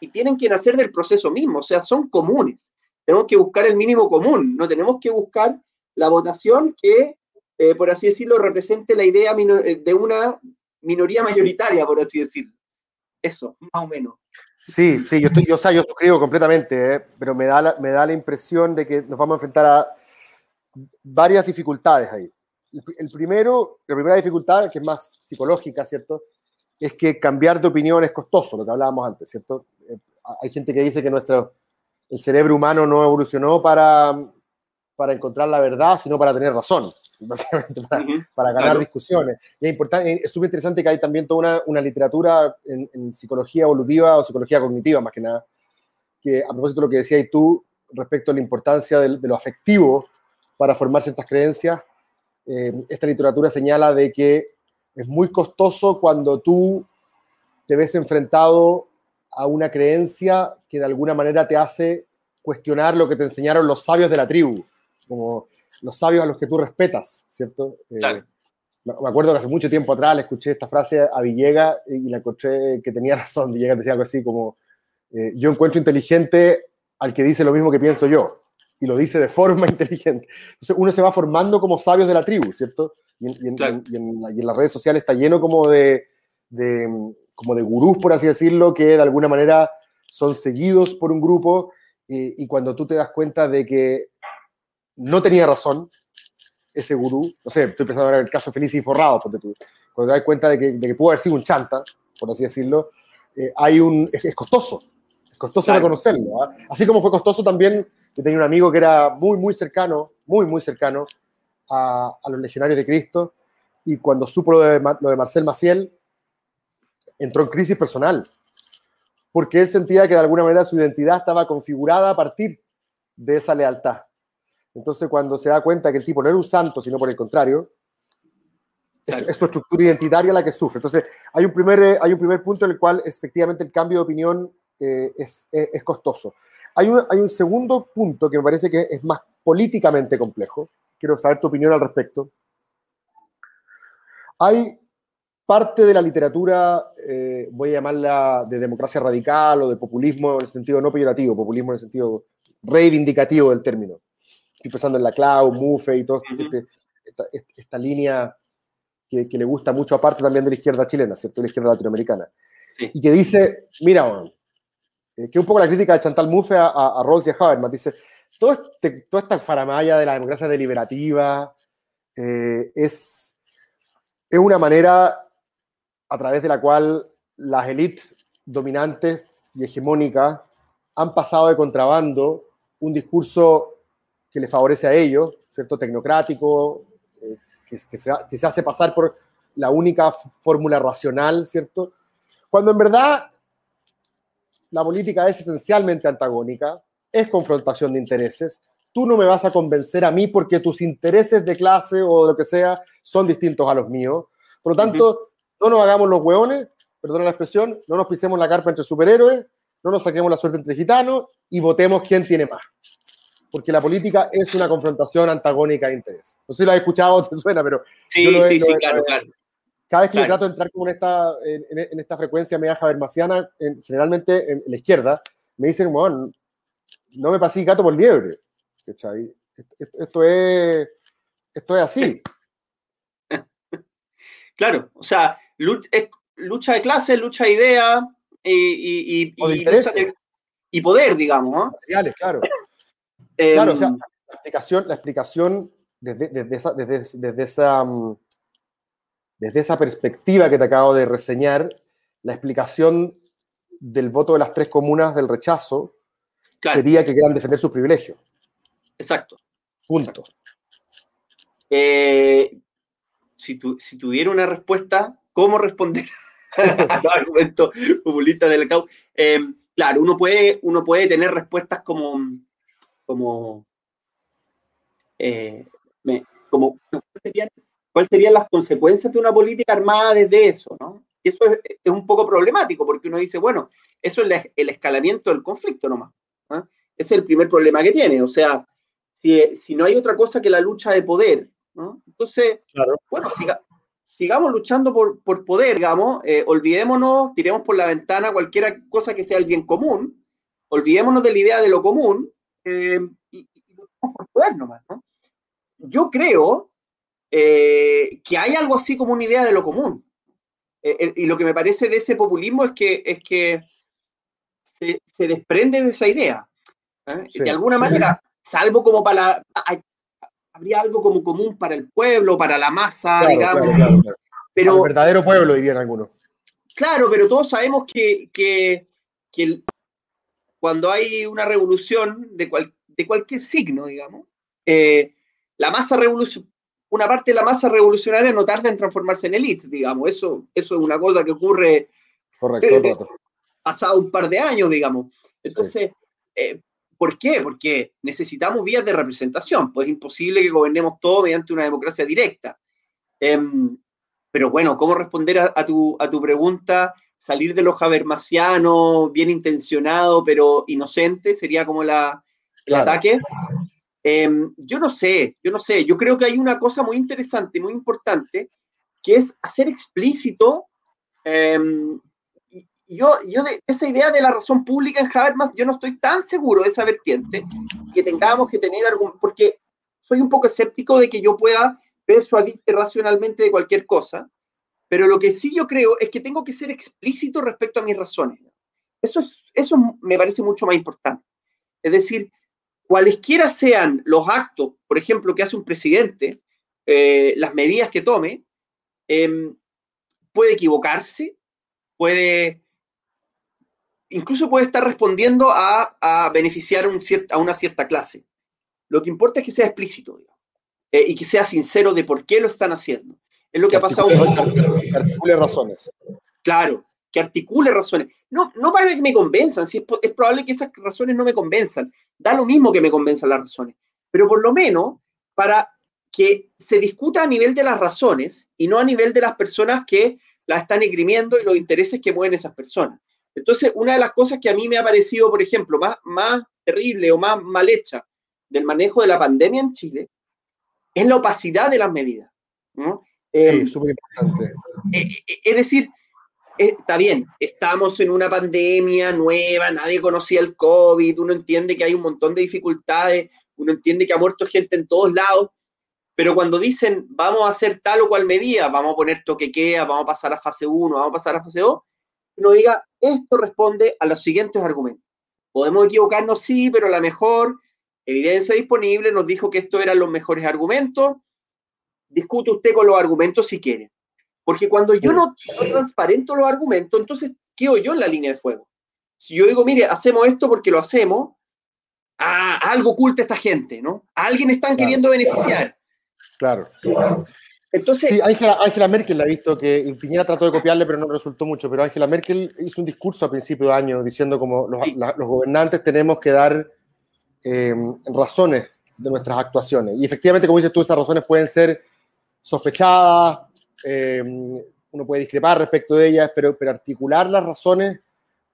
y tienen que nacer del proceso mismo, o sea, son comunes. Tenemos que buscar el mínimo común, no tenemos que buscar la votación que, eh, por así decirlo, represente la idea eh, de una minoría mayoritaria, por así decirlo. Eso, más o menos. Sí, sí, yo, estoy, yo, yo suscribo completamente, eh, pero me da, me da la impresión de que nos vamos a enfrentar a varias dificultades ahí. El primero, la primera dificultad, que es más psicológica, ¿cierto? Es que cambiar de opinión es costoso, lo que hablábamos antes, ¿cierto? Eh, hay gente que dice que nuestro, el cerebro humano no evolucionó para, para encontrar la verdad, sino para tener razón, *laughs* básicamente, para, ganar discusiones. Y es importante, es súper interesante que hay también toda una, una literatura en, psicología evolutiva o psicología cognitiva, más que nada, que a propósito de lo que decías tú respecto a la importancia de, de lo afectivo para formar ciertas creencias. Eh, esta literatura señala de que es muy costoso cuando tú te ves enfrentado a una creencia que de alguna manera te hace cuestionar lo que te enseñaron los sabios de la tribu, como los sabios a los que tú respetas, ¿cierto? Claro. me acuerdo que hace mucho tiempo atrás le escuché esta frase a Villegas y la encontré que tenía *laughs* razón. Villegas decía algo así como, eh, yo encuentro inteligente al que dice lo mismo que pienso yo, y lo dice de forma *laughs* inteligente. Entonces uno se va formando como sabios de la tribu, ¿cierto? Y en, las redes sociales está lleno como de, como de gurús, por así decirlo, que de alguna manera son seguidos por un grupo y cuando tú te das cuenta de que no tenía razón ese gurú, no sé, estoy pensando en el caso Feliz y Forrado, porque tú, cuando te das cuenta de que, de que pudo haber sido un chanta, por así decirlo, eh, hay un, es, costoso, es costoso reconocerlo. ¿ah? Así como fue costoso también, yo tenía un amigo que era muy, muy cercano, muy, muy cercano a, a los legionarios de Cristo, y cuando supo lo de, lo de Marcel Maciel, entró en crisis personal, porque él sentía que de alguna manera su identidad estaba configurada a partir de esa lealtad. Entonces, cuando se da cuenta que el tipo no era un santo, sino por el contrario, es, su estructura identitaria la que sufre. Entonces, hay un primer, eh, hay un primer punto en el cual efectivamente el cambio de opinión eh, es, es, costoso. Hay un, hay un segundo punto que me parece que es más políticamente complejo. Quiero saber tu opinión al respecto. Hay parte de la literatura, eh, voy a llamarla de democracia radical o de populismo en el sentido no peyorativo, populismo en el sentido reivindicativo del término. Estoy pensando en la Clau, Mufe y todo este, esta, línea que, le gusta mucho, aparte también de la izquierda chilena, ¿cierto? De la izquierda latinoamericana. Y que dice, mira, eh, que un poco la crítica de Chantal Mouffe a, a, Rawls y a Habermas, dice, todo este, toda esta faramaya de la democracia deliberativa eh, es, es una manera a través de la cual las élites dominantes y hegemónicas han pasado de contrabando un discurso que le favorece a ellos, ¿cierto? Tecnocrático, eh, que, se, que, se, hace pasar por la única fórmula racional, ¿cierto? Cuando en verdad la política es esencialmente antagónica, es confrontación de intereses. Tú no me vas a convencer a mí porque tus intereses de clase o lo que sea son distintos a los míos. Por lo tanto, no nos hagamos los hueones, perdona la expresión, no nos pisemos la carpa entre superhéroes, no nos saquemos la suerte entre gitanos y votemos quién tiene más. Porque la política es una confrontación antagónica de interés. No sé si lo has escuchado *laughs* te suena, pero. Sí, sí, sí, claro, claro. Cada vez que trato de entrar como en esta, en, esta frecuencia media javermasiana, generalmente en, la izquierda, me dicen, bueno, no me pasé gato por liebre. Esto es, esto es así. *laughs* Claro, o sea, lucha de clase, lucha de idea y, y, y, poder, digamos. ¿no? claro. claro, o sea, em, la explicación, la explicación desde, desde, esa, desde, esa, mm, desde esa perspectiva que te acabo de reseñar, la explicación del voto de las tres comunas del rechazo sería que quieran defender sus privilegios. Exacto. Punto. Eh, si, si, tuviera una respuesta, ¿cómo responder *laughs* a los argumentos populistas del CAU? Em, claro, uno puede, uno puede tener respuestas como, como, eh, como ¿cuáles serían las consecuencias de una política armada desde eso? ¿no? Eso es, es, un poco problemático porque uno dice, bueno, eso es el escalamiento del conflicto nomás. Ese es el primer problema que tiene. O sea, si, si no hay otra cosa que la lucha de poder entonces, bueno, sigamos luchando por, por, poder, digamos, eh, olvidémonos, tiremos por la ventana cualquier cosa que sea el bien común, olvidémonos de la idea de lo común eh, y, luchemos por poder nomás, ¿no? Yo creo eh, que hay algo así como una idea de lo común. y lo que me parece de ese populismo es que, es que se, se desprende de esa idea. De alguna manera, salvo como para, habría algo como común para el pueblo, para la masa, digamos. pero, el verdadero pueblo, dirían algunos. Claro, pero todos sabemos que, que, cuando hay una revolución de, de cualquier signo, digamos, eh, la masa revolución, una parte de la masa revolucionaria no tarda en transformarse en élite, digamos. Eso, eso es una cosa que ocurre Correcto, pasado un par de años, digamos. Entonces, eh, ¿Por qué? Porque necesitamos vías de representación, pues es imposible que gobernemos todo mediante una democracia directa. Em, pero bueno, ¿cómo responder a, tu, a tu pregunta? Salir de los habermasianos, bien intencionado, pero inocente, sería como la, el ataque. Em, yo no sé, yo no sé, yo creo que hay una cosa muy interesante, muy importante, que es hacer explícito, y yo, yo de esa idea de la razón pública en Habermas, yo no estoy tan seguro de esa vertiente, que tengamos que tener algún, porque soy un poco escéptico de que yo pueda persuadir racionalmente de cualquier cosa, pero lo que sí yo creo es que tengo que ser explícito respecto a mis razones. Eso, es, eso me parece mucho más importante. Es decir, cualesquiera sean los actos, por ejemplo, que hace un presidente, eh, las medidas que tome, em, puede equivocarse, puede, incluso puede estar respondiendo a, beneficiar a una cierta clase. Lo que importa es que sea explícito eh, y que sea sincero de por qué lo están haciendo. Es lo que, ha pasado. Que articule razones. Claro, que articule razones. No, no para que me convenzan, si es, probable que esas razones no me convenzan. Da lo mismo que me convenzan las razones. Pero por lo menos para que se discuta a nivel de las razones y no a nivel de las personas que las están esgrimiendo y los intereses que mueven esas personas. Entonces, una de las cosas que a mí me ha parecido, por ejemplo, más, más terrible o más mal hecha del manejo de la pandemia en Chile es la opacidad de las medidas. ¿no? Eh, súper importante. Eh, eh, es decir, está bien, estamos en una pandemia nueva, nadie conocía el COVID, uno entiende que hay un montón de dificultades, uno entiende que ha muerto gente en todos lados, pero cuando dicen vamos a hacer tal o cual medida, vamos a poner toque queda, vamos a pasar a fase 1, vamos a pasar a fase 2, uno diga, esto responde a los siguientes argumentos. Podemos equivocarnos, sí, pero la mejor evidencia disponible nos dijo que estos eran los mejores argumentos, discute usted con los argumentos si quiere. Porque cuando yo no, transparento los argumentos, entonces quedo yo en la línea de fuego. Si yo digo, mire, hacemos esto porque lo hacemos, ah, algo oculta esta gente, ¿no? A alguien están queriendo beneficiar. Claro. Entonces, sí, Angela, Merkel la ha visto que Piñera trató de copiarle, pero no resultó mucho. Pero Angela Merkel hizo un discurso a principio de año diciendo como los, gobernantes tenemos que dar eh, razones de nuestras actuaciones. Y efectivamente, como dices tú, esas razones pueden ser sospechadas, eh, uno puede discrepar respecto de ellas, pero, pero articular las razones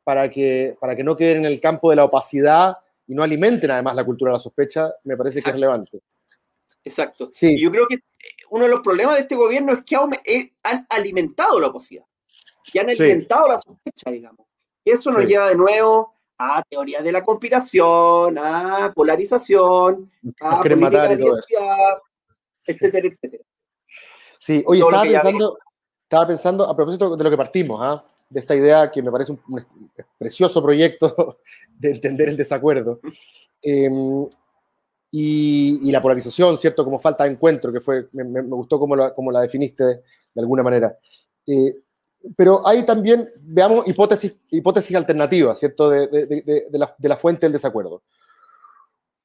para que, para que no queden en el campo de la opacidad y no alimenten además la cultura de la sospecha, me parece que es relevante. Exacto. Sí. yo creo que uno de los problemas de este gobierno es que eh, han alimentado la opacidad y han alimentado la sospecha, digamos. Y eso nos lleva de nuevo a teorías de la conspiración, a polarización, a política de etcétera, etcétera. Sí, oye, estaba pensando, estaba pensando, a propósito de lo que partimos, ¿ah? de esta idea que me parece un, precioso proyecto *laughs* de entender el desacuerdo. Em, y, la polarización, ¿cierto? Como falta de encuentro, que fue, me, gustó como la, definiste de, alguna manera. Eh, pero hay también, veamos, hipótesis, hipótesis alternativas, ¿cierto? De, de, la, de, la, fuente del desacuerdo.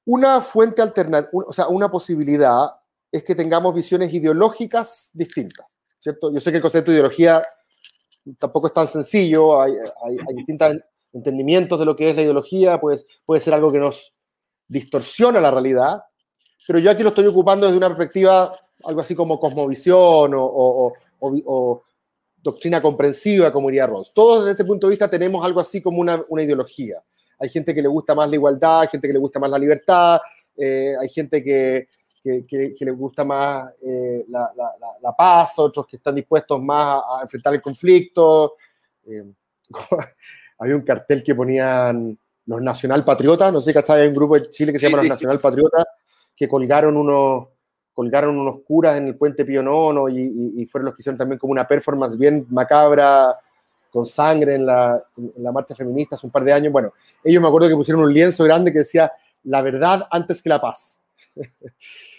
Una fuente alternativa, o sea, una posibilidad es que tengamos visiones ideológicas distintas, ¿cierto? Yo sé que el concepto de ideología tampoco es tan sencillo, hay, hay, distintos entendimientos de lo que es la ideología, pues, puede ser algo que nos distorsiona la realidad, pero yo aquí lo estoy ocupando desde una perspectiva algo así como cosmovisión o, o, doctrina comprensiva, como diría Ross. Todos desde ese punto de vista tenemos algo así como una, una ideología. Hay gente que le gusta más la igualdad, hay gente que le gusta más la libertad, eh, hay gente que, que, les gusta más eh, la, la, la, paz, otros que están dispuestos más a, enfrentar el conflicto. Eh, *laughs* había un cartel que ponían los nacionalpatriotas, no sé si hay un grupo de Chile que se llama los nacionalpatriotas, que colgaron unos, colgaron unos curas en el puente Pío Nono y, y, fueron los que hicieron también como una performance bien macabra con sangre en la, en la marcha feminista hace un par de años. Bueno, ellos me acuerdo que pusieron un lienzo grande que decía la verdad antes que la paz. *laughs*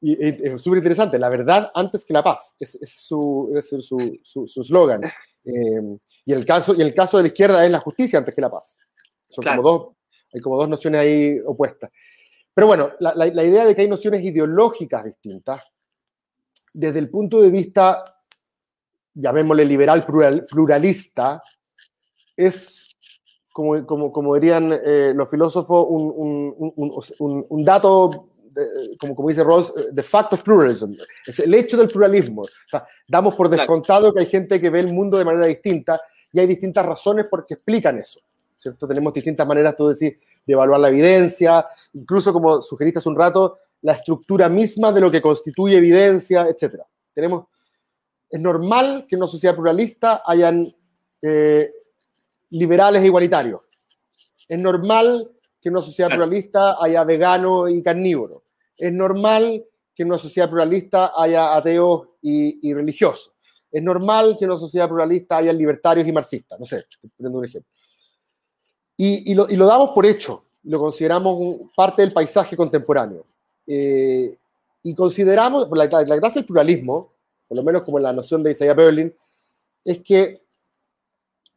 y, es súper interesante, la verdad antes que la paz, es, es su slogan. Su, su, su eh, *laughs* y, el caso, y el caso de la izquierda es la justicia antes que la paz. Son como dos, hay como dos nociones ahí opuestas. Pero bueno, la, la, la, idea de que hay nociones ideológicas distintas, desde el punto de vista, llamémosle liberal plural, pluralista, es, como, como, como dirían eh, los filósofos, un, un, un, un dato como, como dice Ross, the fact of pluralism, es el hecho del pluralismo. damos por descontado que hay gente que ve el mundo de manera distinta y hay distintas razones por que explican eso. ¿cierto? Tenemos distintas maneras, tú decís, de evaluar la evidencia, incluso como sugeriste hace un rato, la estructura misma de lo que constituye evidencia, etc. Tenemos, es normal que en una sociedad pluralista hayan eh, liberales e igualitarios. Es normal que en una sociedad pluralista haya vegano y carnívoro. Es normal que en una sociedad pluralista haya ateos y, religiosos. Es normal que en una sociedad pluralista haya libertarios y marxistas. No sé, poniendo un ejemplo. Y, lo, damos por hecho, lo consideramos parte del paisaje contemporáneo. Eh, y consideramos, la, la, gracia del pluralismo, por lo menos como la noción de Isaiah Berlin, es que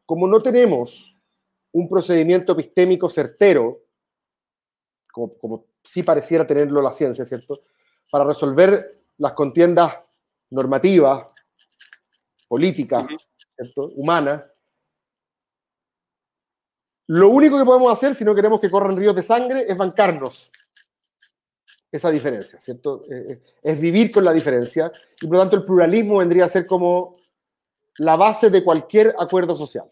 como no tenemos un procedimiento epistémico certero, como, como sí pareciera tenerlo la ciencia, ¿cierto? Para resolver las contiendas normativas, políticas, ¿cierto? humanas, lo único que podemos hacer si no queremos que corran ríos de sangre es bancarnos esa diferencia, ¿cierto? Eh, eh, es vivir con la diferencia y por lo tanto el pluralismo vendría a ser como la base de cualquier acuerdo social.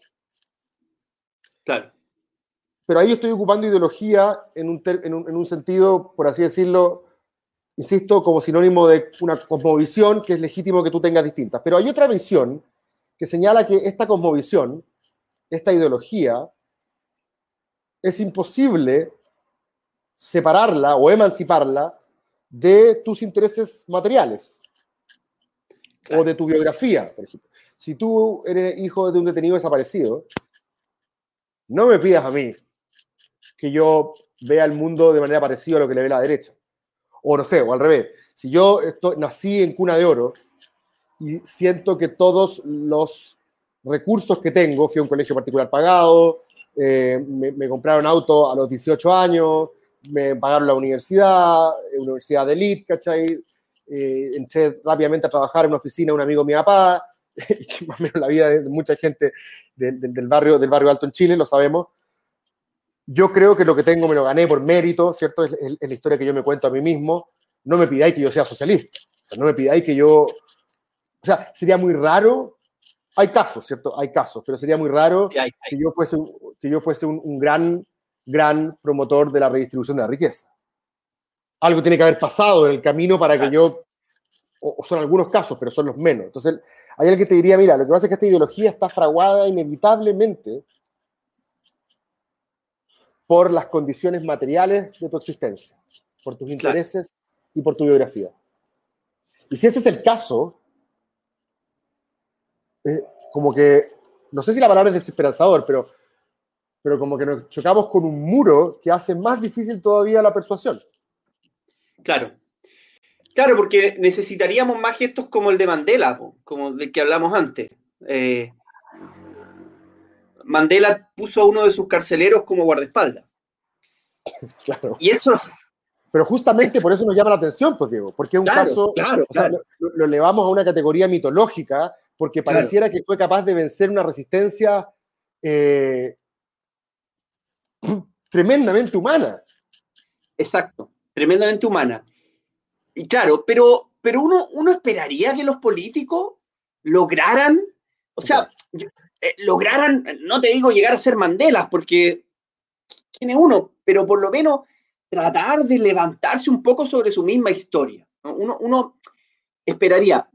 Claro. Pero ahí estoy ocupando ideología en un, en un, sentido, por así decirlo, insisto, como sinónimo de una cosmovisión que es legítimo que tú tengas distintas. Pero hay otra visión que señala que esta cosmovisión, esta ideología, es imposible separarla o emanciparla de tus intereses materiales o de tu biografía, por ejemplo. Si tú eres hijo de un detenido desaparecido, no me pidas a mí que yo vea el mundo de manera parecida a lo que le ve la derecha. O no sé, o al revés. Si yo nací en cuna de oro y siento que todos los recursos que tengo, fui a un colegio particular pagado, eh, me, compraron auto a los 18 años, me pagaron la universidad, eh, universidad de elite, ¿cachai? Eh, entré rápidamente a trabajar en una oficina de un amigo de mi *laughs* más o menos la vida de mucha gente del, barrio, del barrio alto en Chile, lo sabemos. Yo creo que lo que tengo me lo gané por mérito, ¿cierto? Es, la historia que yo me cuento a mí mismo. No me pidáis que yo sea socialista. no me pidáis que yo... O sea, sería muy raro... Hay casos, ¿cierto? Hay casos, pero sería muy raro que yo fuese, que yo fuese un, gran, gran promotor de la redistribución de la riqueza. Algo tiene que haber pasado en el camino para que yo o, son algunos casos, pero son los menos. Entonces, hay alguien que te diría, mira, lo que pasa es que esta ideología está fraguada inevitablemente por las condiciones materiales de tu existencia, por tus intereses y por tu biografía. Y si ese es el caso, eh, como que, no sé si la palabra es desesperanzador, pero, pero como que nos chocamos con un muro que hace más difícil todavía la persuasión. Claro, Claro, porque necesitaríamos más gestos como el de Mandela, como del que hablamos antes. Eh, Mandela puso a uno de sus carceleros como guardaespaldas. *laughs* Claro. Y eso. Pero justamente por eso nos llama la atención, pues Diego, porque es un caso, claro, lo, elevamos a una categoría mitológica, porque pareciera que fue capaz de vencer una resistencia eh, *clears throat* tremendamente humana. Exacto, tremendamente humana. Y claro, pero, pero uno, uno esperaría que los políticos lograran, o sea, eh, lograran, no te digo llegar a ser Mandelas, porque tiene uno? Pero por lo menos tratar de levantarse un poco sobre su misma historia. Uno, uno esperaría.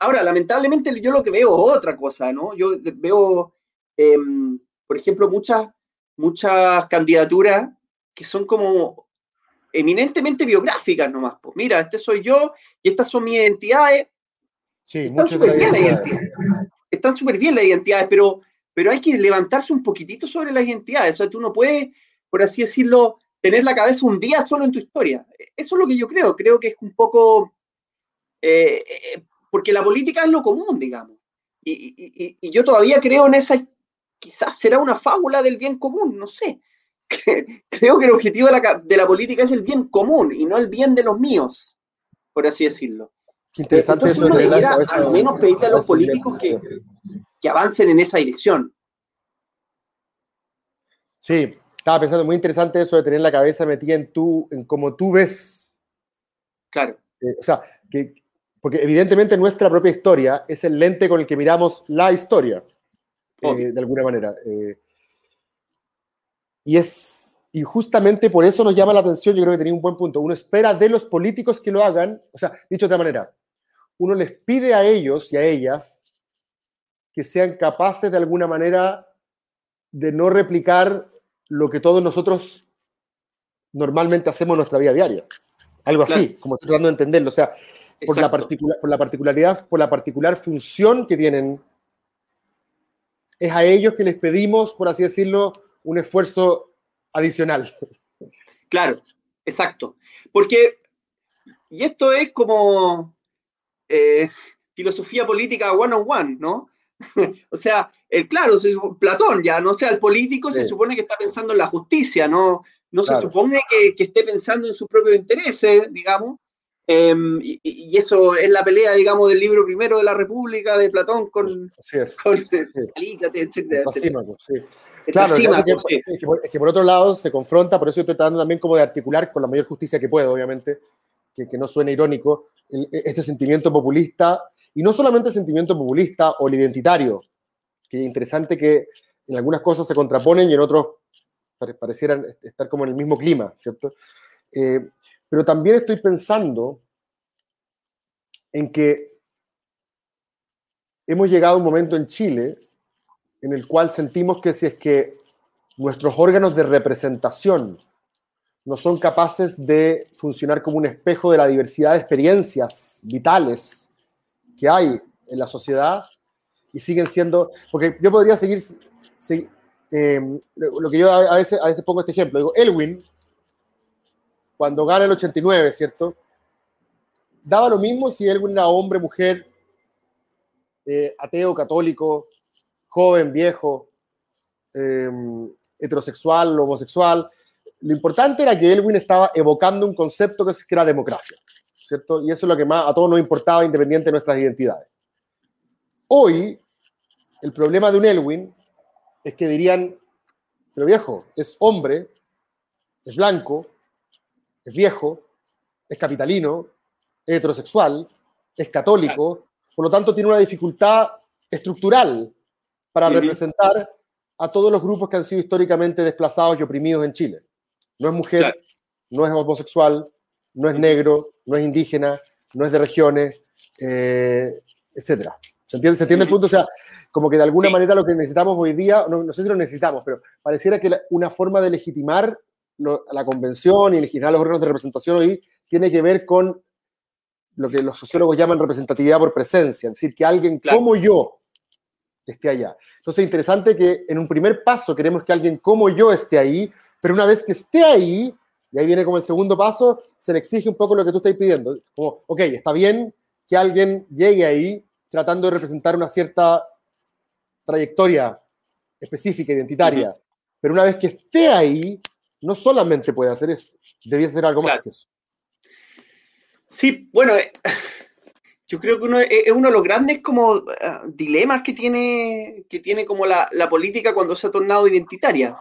ahora, lamentablemente yo lo que veo es otra cosa, ¿no? Yo veo, em, por ejemplo, muchas, muchas candidaturas que son como eminentemente biográficas nomás. Pues mira, este soy yo y estas son mis identidades. Sí, las identidades. Están súper bien las identidades, pero, pero hay que levantarse un poquitito sobre las identidades. O sea, tú no puedes, por así decirlo, tener la cabeza un día solo en tu historia. Eso es lo que yo creo. Creo que es un poco... Eh, eh, porque la política es lo común, digamos. Y, y yo todavía creo en esa... Quizás será una fábula del bien común, no sé *laughs* creo que el objetivo de la, política es el bien común y no el bien de los míos, por así decirlo. Interesante Entonces uno debería al menos pedirle a los políticos que, que avancen en esa dirección. Sí, estaba pensando muy interesante eso de tener la cabeza metida en tú, en cómo tú ves Claro. Eh, o sea, que, porque evidentemente nuestra propia historia es el lente con el que miramos la historia, eh, de alguna manera. Eh, y es y justamente por eso nos llama la atención, yo creo que tenía un buen punto. Uno espera de los políticos que lo hagan, o sea, dicho de otra manera, uno les pide a ellos y a ellas que sean capaces de alguna manera de no replicar lo que todos nosotros normalmente hacemos en nuestra vida diaria. Algo así, como estoy tratando de entenderlo. O sea, por la, por la particularidad, por la particular función que tienen, es a ellos que les pedimos, por así decirlo, un esfuerzo adicional. Claro, exacto. Porque, y esto es como eh, filosofía política one on one, ¿no? o sea, el, claro, Platón ya, no sea, el político se supone que está pensando en la justicia, no, no se supone que, que, esté pensando en sus propios intereses, digamos. Em, y, eso es la pelea, digamos, del libro primero de la República de Platón con, sí. Claro, es, que, por otro lado se confronta, por eso estoy tratando también como de articular con la mayor justicia que puedo, obviamente, que, no suene irónico, el, este sentimiento populista, y no solamente el sentimiento populista o el identitario, que es interesante que en algunas cosas se contraponen y en otros parecieran estar como en el mismo clima, ¿cierto? Eh, pero también estoy pensando en que hemos llegado a un momento en Chile en el cual sentimos que si es que nuestros órganos de representación no son capaces de funcionar como un espejo de la diversidad de experiencias vitales que hay en la sociedad y siguen siendo, porque yo podría seguir, eh, lo que yo a veces, a veces pongo este ejemplo, digo, Elwin, cuando gana el 89, ¿cierto? Daba lo mismo si Elwin era hombre, mujer, eh, ateo, católico, joven, viejo, eh, heterosexual, homosexual. Lo importante era que Elwin estaba evocando un concepto que era democracia, ¿cierto? Y eso es lo que más a todos nos importaba, independiente de nuestras identidades. Hoy, el problema de un Elwin es que dirían, pero viejo, es hombre, es blanco, es viejo, es capitalino, es heterosexual, es católico, por lo tanto tiene una dificultad estructural para representar a todos los grupos que han sido históricamente desplazados y oprimidos en Chile. No es mujer, no es homosexual, no es negro, no es indígena, no es de regiones, eh, etc. ¿Se entiende, ¿Se entiende el punto? O sea, como que de alguna manera lo que necesitamos hoy día, no, sé si lo necesitamos, pero pareciera que una forma de legitimar la convención y legitimar los órganos de representación hoy tiene que ver con lo que los sociólogos llaman representatividad por presencia, es decir, que alguien como yo esté allá. Entonces, es interesante que en un primer paso queremos que alguien como yo esté ahí, pero una vez que esté ahí, y ahí viene como el segundo paso, se le exige un poco lo que tú estás pidiendo. Como, ok, está bien que alguien llegue ahí tratando de representar una cierta trayectoria específica, identitaria, pero una vez que esté ahí, no solamente puede hacer eso, debía ser algo más que eso. Sí, bueno, eh, yo creo que uno, es uno de los grandes como eh, dilemas que tiene, que tiene como la, política cuando se ha tornado identitaria.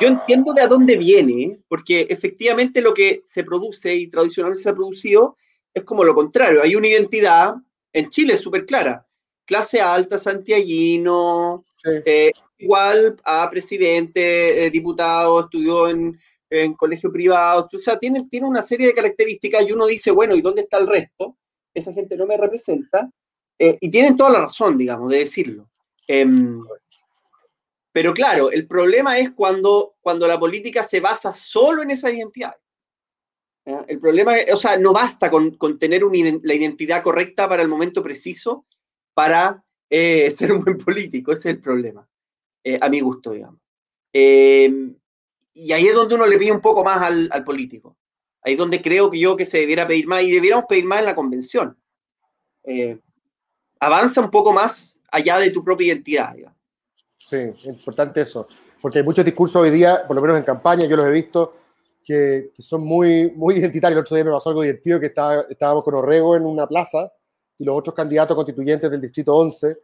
Yo entiendo de a dónde viene, porque efectivamente lo que se produce y tradicionalmente se ha producido es como lo contrario. Hay una identidad, en Chile súper clara, clase alta, santiaguino, eh, igual a presidente, diputado, estudió en, en colegio privado, o sea, tiene, tiene una serie de características y uno dice, bueno, ¿y dónde está el resto? Esa gente no me representa. Eh, y tienen toda la razón, digamos, de decirlo. Pero claro, el problema es cuando, cuando la política se basa solo en esa identidad. El problema o sea, no basta con, con tener la identidad correcta para el momento preciso para eh, *laughs* ser un buen político, ese es el problema, eh, a mi gusto, digamos. Em, y ahí es donde uno le pide un poco más al, al, político. Ahí es donde creo que yo que se debiera pedir más y debiéramos pedir más en la convención. Eh, avanza un poco más allá de tu propia identidad. Digamos. Sí, es importante eso, porque hay muchos discursos hoy día, por lo menos en campaña, yo los he visto, que, que son muy, muy identitarios. El otro día me pasó algo divertido, que estaba, estábamos con Orrego en una plaza y los otros candidatos constituyentes del Distrito 11.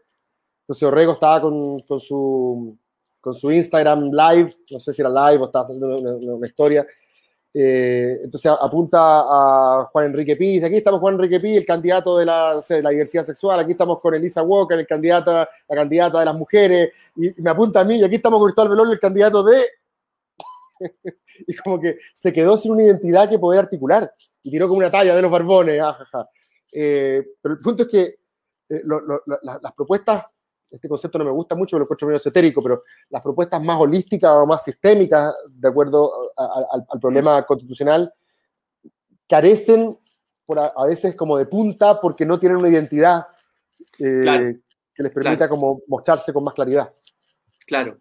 Entonces Orrego estaba con, con su con su Instagram live, no sé si era live o estaba haciendo una, historia, Eh, entonces apunta a Juan Enrique Pi, aquí estamos Juan Enrique Pi, el candidato de la, diversidad sexual, aquí estamos con Elisa Walker, el candidato, la candidata de las mujeres, y, me apunta a mí, y aquí estamos con Cristóbal Velorio, el candidato de... *laughs* y como que se quedó sin una identidad que poder articular, y tiró como una talla de los barbones, ah, eh, pero el punto es que eh, las propuestas este concepto no me gusta mucho, lo encuentro medio esotérico, pero las propuestas más holísticas o más sistémicas, de acuerdo al problema constitucional, carecen por a, veces como de punta porque no tienen una identidad eh, que les permita como mostrarse con más claridad. Claro.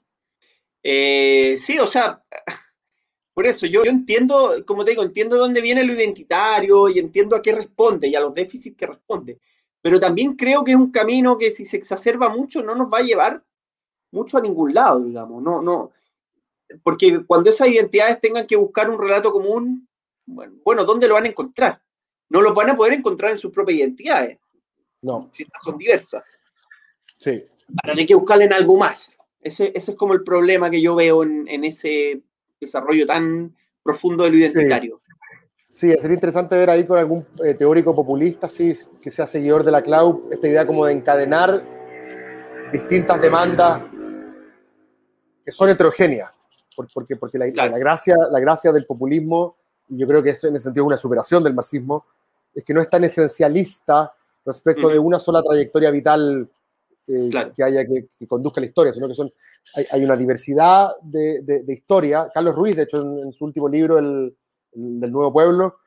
Eh, sí, o sea, *laughs* por eso yo, yo, entiendo, como te digo, entiendo dónde viene lo identitario y entiendo a qué responde y a los déficits que responde pero también creo que es un camino que si se exacerba mucho no nos va a llevar mucho a ningún lado, digamos, no, no, porque cuando esas identidades tengan que buscar un relato común, bueno, ¿dónde lo van a encontrar? No lo van a poder encontrar en sus propias identidades. No. Si estas son diversas. Sí. Ahora hay que buscarle en algo más. Ese, ese, es como el problema que yo veo en, en ese desarrollo tan profundo de lo identitario. Sí, sería interesante ver ahí con algún eh, teórico populista, sí, que sea seguidor de la cloud, esta idea como de encadenar distintas demandas que son heterogéneas, porque, porque la, gracia, la gracia del populismo, y yo creo que eso en ese sentido es una superación del marxismo, es que no es tan esencialista respecto de una sola trayectoria vital eh, que haya que, conduzca la historia, sino que son, hay, una diversidad de, de, historia. Carlos Ruiz, de hecho, en su último libro, el del nuevo pueblo,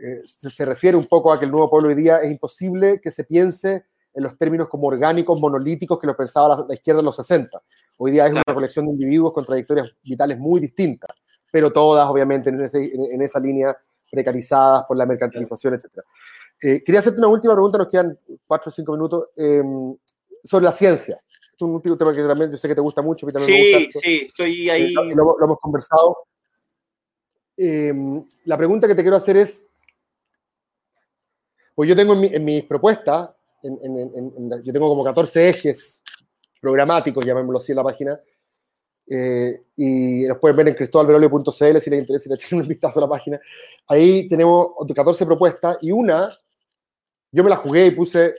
eh, se, refiere un poco a que el nuevo pueblo hoy día es imposible que se piense en los términos como orgánicos, monolíticos, que lo pensaba la, izquierda en los 60. Hoy día es una colección de individuos con trayectorias vitales muy distintas, pero todas obviamente en, esa línea precarizadas por la mercantilización, etc. Eh, quería hacerte una última pregunta, nos quedan cuatro o cinco minutos, em, sobre la ciencia. Es un último tema que también yo sé que te gusta mucho. sí, sí, estoy ahí. Eh, lo, hemos conversado. Em, la pregunta que te quiero hacer es, pues yo tengo en, mis propuestas, yo tengo como 14 ejes programáticos, llamémoslo así en la página, eh, y los pueden ver en cristobalverolio.cl si les interesa, si les un vistazo a la página. Ahí tenemos 14 propuestas y una, yo me la jugué y puse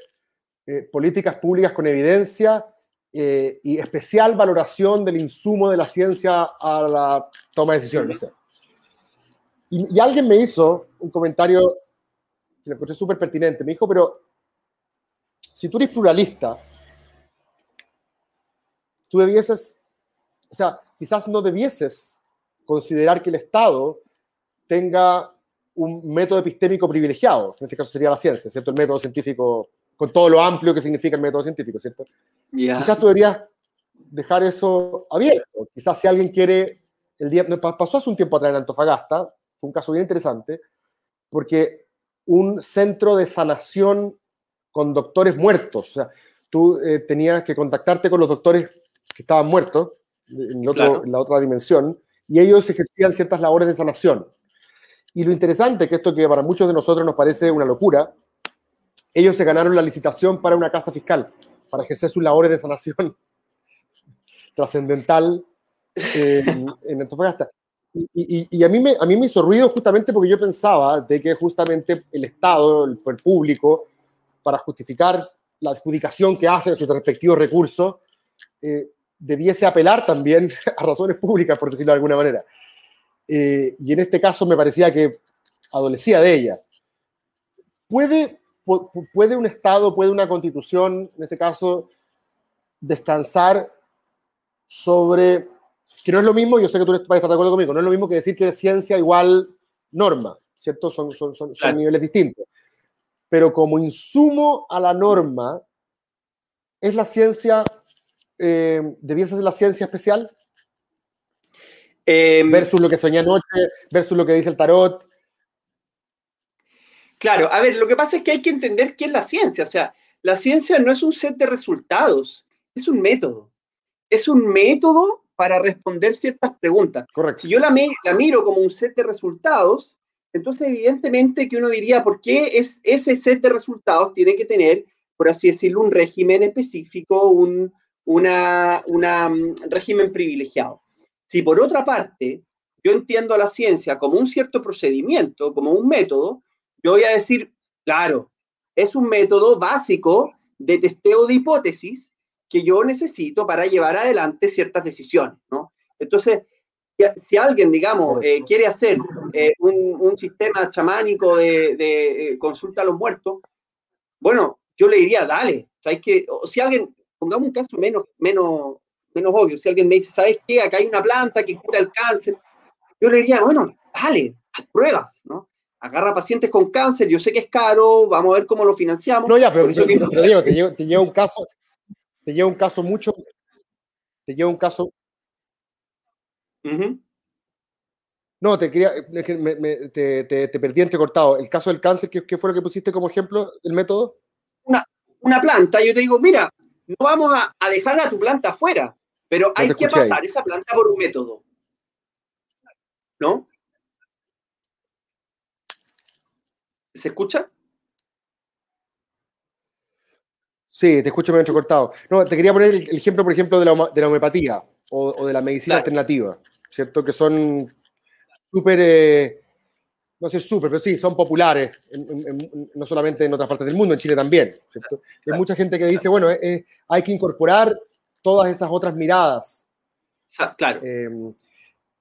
eh, políticas públicas con evidencia eh, y especial valoración del insumo de la ciencia a la toma de decisiones. Y, alguien me hizo un comentario que me encontré súper pertinente. Me dijo, pero si tú eres pluralista, tú debieses, o sea, quizás no debieses considerar que el Estado tenga un método epistémico privilegiado, en este caso sería la ciencia, ¿cierto? El método científico, con todo lo amplio que significa el método científico, ¿cierto? Quizás tú deberías dejar eso abierto. Quizás si alguien quiere, el día, pasó hace un tiempo atrás en Antofagasta, fue un caso bien interesante, porque un centro de sanación con doctores muertos, o sea, tú eh, tenías que contactarte con los doctores que estaban muertos en, la otra dimensión, y ellos ejercían ciertas labores de sanación. Y lo interesante, que esto que para muchos de nosotros nos parece una locura, ellos se ganaron la licitación para una casa fiscal, para ejercer sus labores de sanación *laughs* trascendental en, en Antofagasta. Y, a, mí me, a mí me hizo ruido justamente porque yo pensaba de que justamente el Estado, el público, para justificar la adjudicación que hace de sus respectivos recursos, eh, debiese apelar también *laughs* a razones públicas, por decirlo de alguna manera. Eh, y en este caso me parecía que adolecía de ella. ¿Puede, ¿Puede un Estado, puede una constitución, en este caso, descansar sobre que no es lo mismo, yo sé que tú vas a estar de acuerdo conmigo, no es lo mismo que decir que ciencia igual norma, ¿cierto? Son, son, son, niveles distintos. Pero como insumo a la norma, ¿es la ciencia, eh, debiese ser la ciencia especial? Em, versus lo que soñé anoche, versus lo que dice el tarot. Claro, a ver, lo que pasa es que hay que entender qué es la ciencia. O sea, la ciencia no es un set de resultados, es un método. Es un método para responder ciertas preguntas. Correcto. Si yo la, la miro como un set de resultados, entonces evidentemente que uno diría, ¿por qué es, ese set de resultados tiene que tener, por así decirlo, un régimen específico, un una, una, mm, régimen privilegiado? Si por otra parte yo entiendo a la ciencia como un cierto procedimiento, como un método, yo voy a decir, claro, es un método básico de testeo de hipótesis que yo necesito para llevar adelante ciertas decisiones, ¿no? Entonces, si alguien, digamos, eh, quiere hacer eh, un, sistema chamánico de, de, eh, consulta a los muertos, bueno, yo le diría, dale. ¿Sabes que Si alguien, pongamos un caso menos, menos, menos obvio, si alguien me dice, ¿sabes qué? Acá hay una planta que cura el cáncer, yo le diría, bueno, dale, haz pruebas, ¿no? Agarra pacientes con cáncer, yo sé que es caro, vamos a ver cómo lo financiamos. No, ya, pero, te, digo, te lleva un caso, te lleva un caso mucho, te lleva un caso no, te quería, te, te, perdí entrecortado. El caso del cáncer, ¿qué, fue lo que pusiste como ejemplo del método? Una, una planta, yo te digo, mira, no vamos a, dejar a tu planta afuera, pero hay que pasar esa planta por un método. ¿No? ¿Se escucha? Sí, te escucho medio entrecortado. No, te quería poner el, ejemplo, por ejemplo, de la, de la homeopatía o, de la medicina alternativa, ¿cierto? Que son súper, eh, no sé, súper, pero sí, son populares, no solamente en otras partes del mundo, en Chile también, ¿cierto? Hay mucha gente que dice, bueno, hay que incorporar todas esas otras miradas. Claro. Em,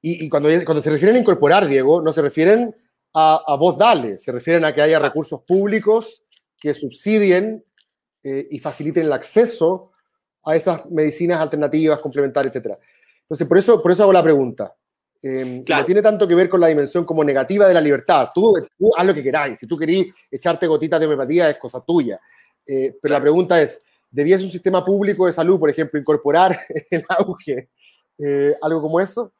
y, cuando, cuando se refieren a incorporar, Diego, no se refieren a, a voz dale, se refieren a que haya recursos públicos que subsidien eh, y faciliten el acceso a esas medicinas alternativas, complementarias, etc. Entonces, por eso, por eso hago la pregunta. Eh, No tiene tanto que ver con la dimensión como negativa de la libertad. Tú, haz lo que queráis. Si tú querís echarte gotitas de homeopatía, es cosa tuya. Eh, pero la pregunta es, ¿debiese un sistema público de salud, por ejemplo, incorporar *laughs* el auge eh, algo como eso?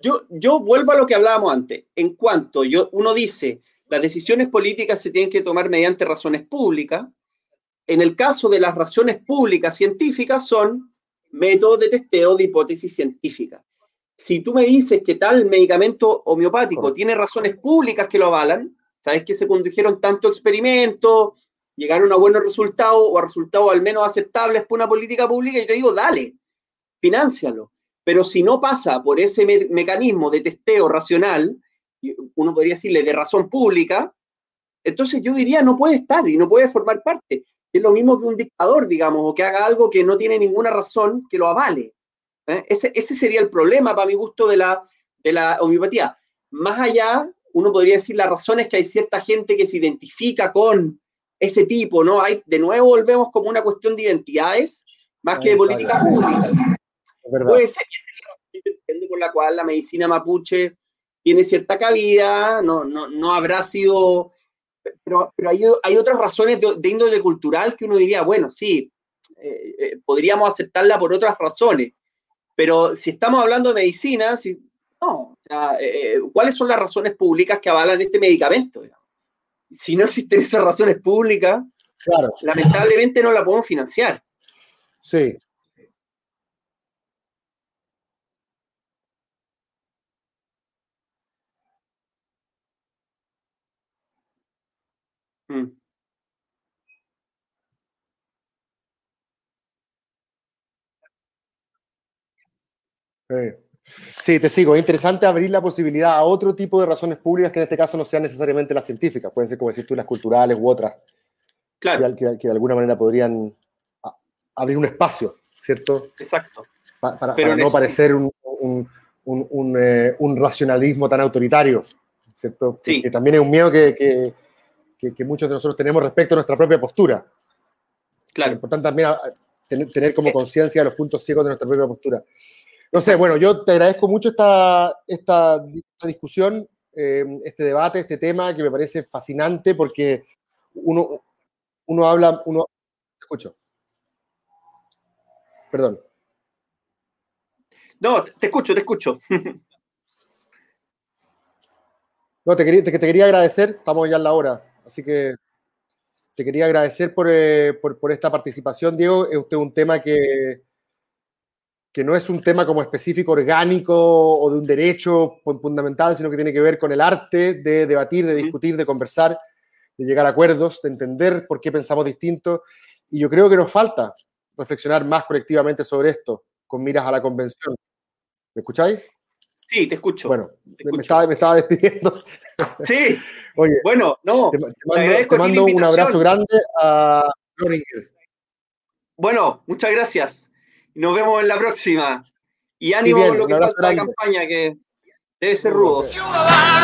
Yo, yo vuelvo a lo que hablábamos antes. En cuanto yo, uno dice, las decisiones políticas se tienen que tomar mediante razones públicas, en el caso de las razones públicas científicas son métodos de testeo de hipótesis científicas. Si tú me dices que tal medicamento homeopático tiene razones públicas que lo avalan, sabes que se condujeron tanto experimentos, llegaron a buenos resultados o a resultados al menos aceptables por una política pública, yo te digo, dale, financialo. Pero si no pasa por ese mecanismo de testeo racional, uno podría decirle de razón pública, entonces yo diría no puede estar y no puede formar parte es lo mismo que un dictador, digamos, o que haga algo que no tiene ninguna razón que lo avale. ¿eh? Ese, sería el problema, para mi gusto, de la, de la homeopatía. Más allá, uno podría decir, la razón es que hay cierta gente que se identifica con ese tipo, ¿no? Hay, de nuevo volvemos como una cuestión de identidades más que de políticas públicas. Puede ser que esa es la por la cual la medicina mapuche tiene cierta cabida, no, no, no habrá sido pero, pero hay, hay, otras razones de, índole cultural que uno diría, bueno, sí, eh, eh, podríamos aceptarla por otras razones, pero si estamos hablando de medicina, si, no, eh, ¿cuáles son las razones públicas que avalan este medicamento? Si no existen esas razones públicas, claro. lamentablemente no la podemos financiar. Sí, Mm. Sí, te sigo. Es interesante abrir la posibilidad a otro tipo de razones públicas que en este caso no sean necesariamente las científicas. Pueden ser, como decís tú, las culturales u otras. Claro. Que, de alguna manera podrían abrir un espacio, ¿cierto? Exacto. para, no parecer un, eh, un, racionalismo tan autoritario, ¿cierto? Sí. Que, también es un miedo que, que, muchos de nosotros tenemos respecto a nuestra propia postura. Claro. Es importante también ah, tener, como conciencia de los puntos ciegos de nuestra propia postura. No sé, bueno, yo te agradezco mucho esta, esta, discusión, eh, este debate, este tema que me parece fascinante porque uno, uno habla, uno... Escucho. Perdón. No, te escucho, te escucho. *laughs* no, te quería, te quería agradecer, estamos ya en la hora. Así que te quería agradecer eh, por, por, esta participación, Diego. Es usted un tema que, que no es un tema como específico, orgánico o de un derecho fundamental, sino que tiene que ver con el arte de debatir, de discutir, de conversar, de llegar a acuerdos, de entender por qué pensamos distinto. Y yo creo que nos falta reflexionar más colectivamente sobre esto, con miras a la convención. ¿Me escucháis? Sí, te escucho. Bueno, te me escucho. estaba, me estaba despidiendo. *laughs* Sí, *laughs* Oye, bueno, no. te, te mando, te un abrazo grande a Groninger. Bueno, muchas gracias. Nos vemos en la próxima. Y ánimo bien, con lo que falta de grande. campaña, que debe ser rudo. Ciudadano.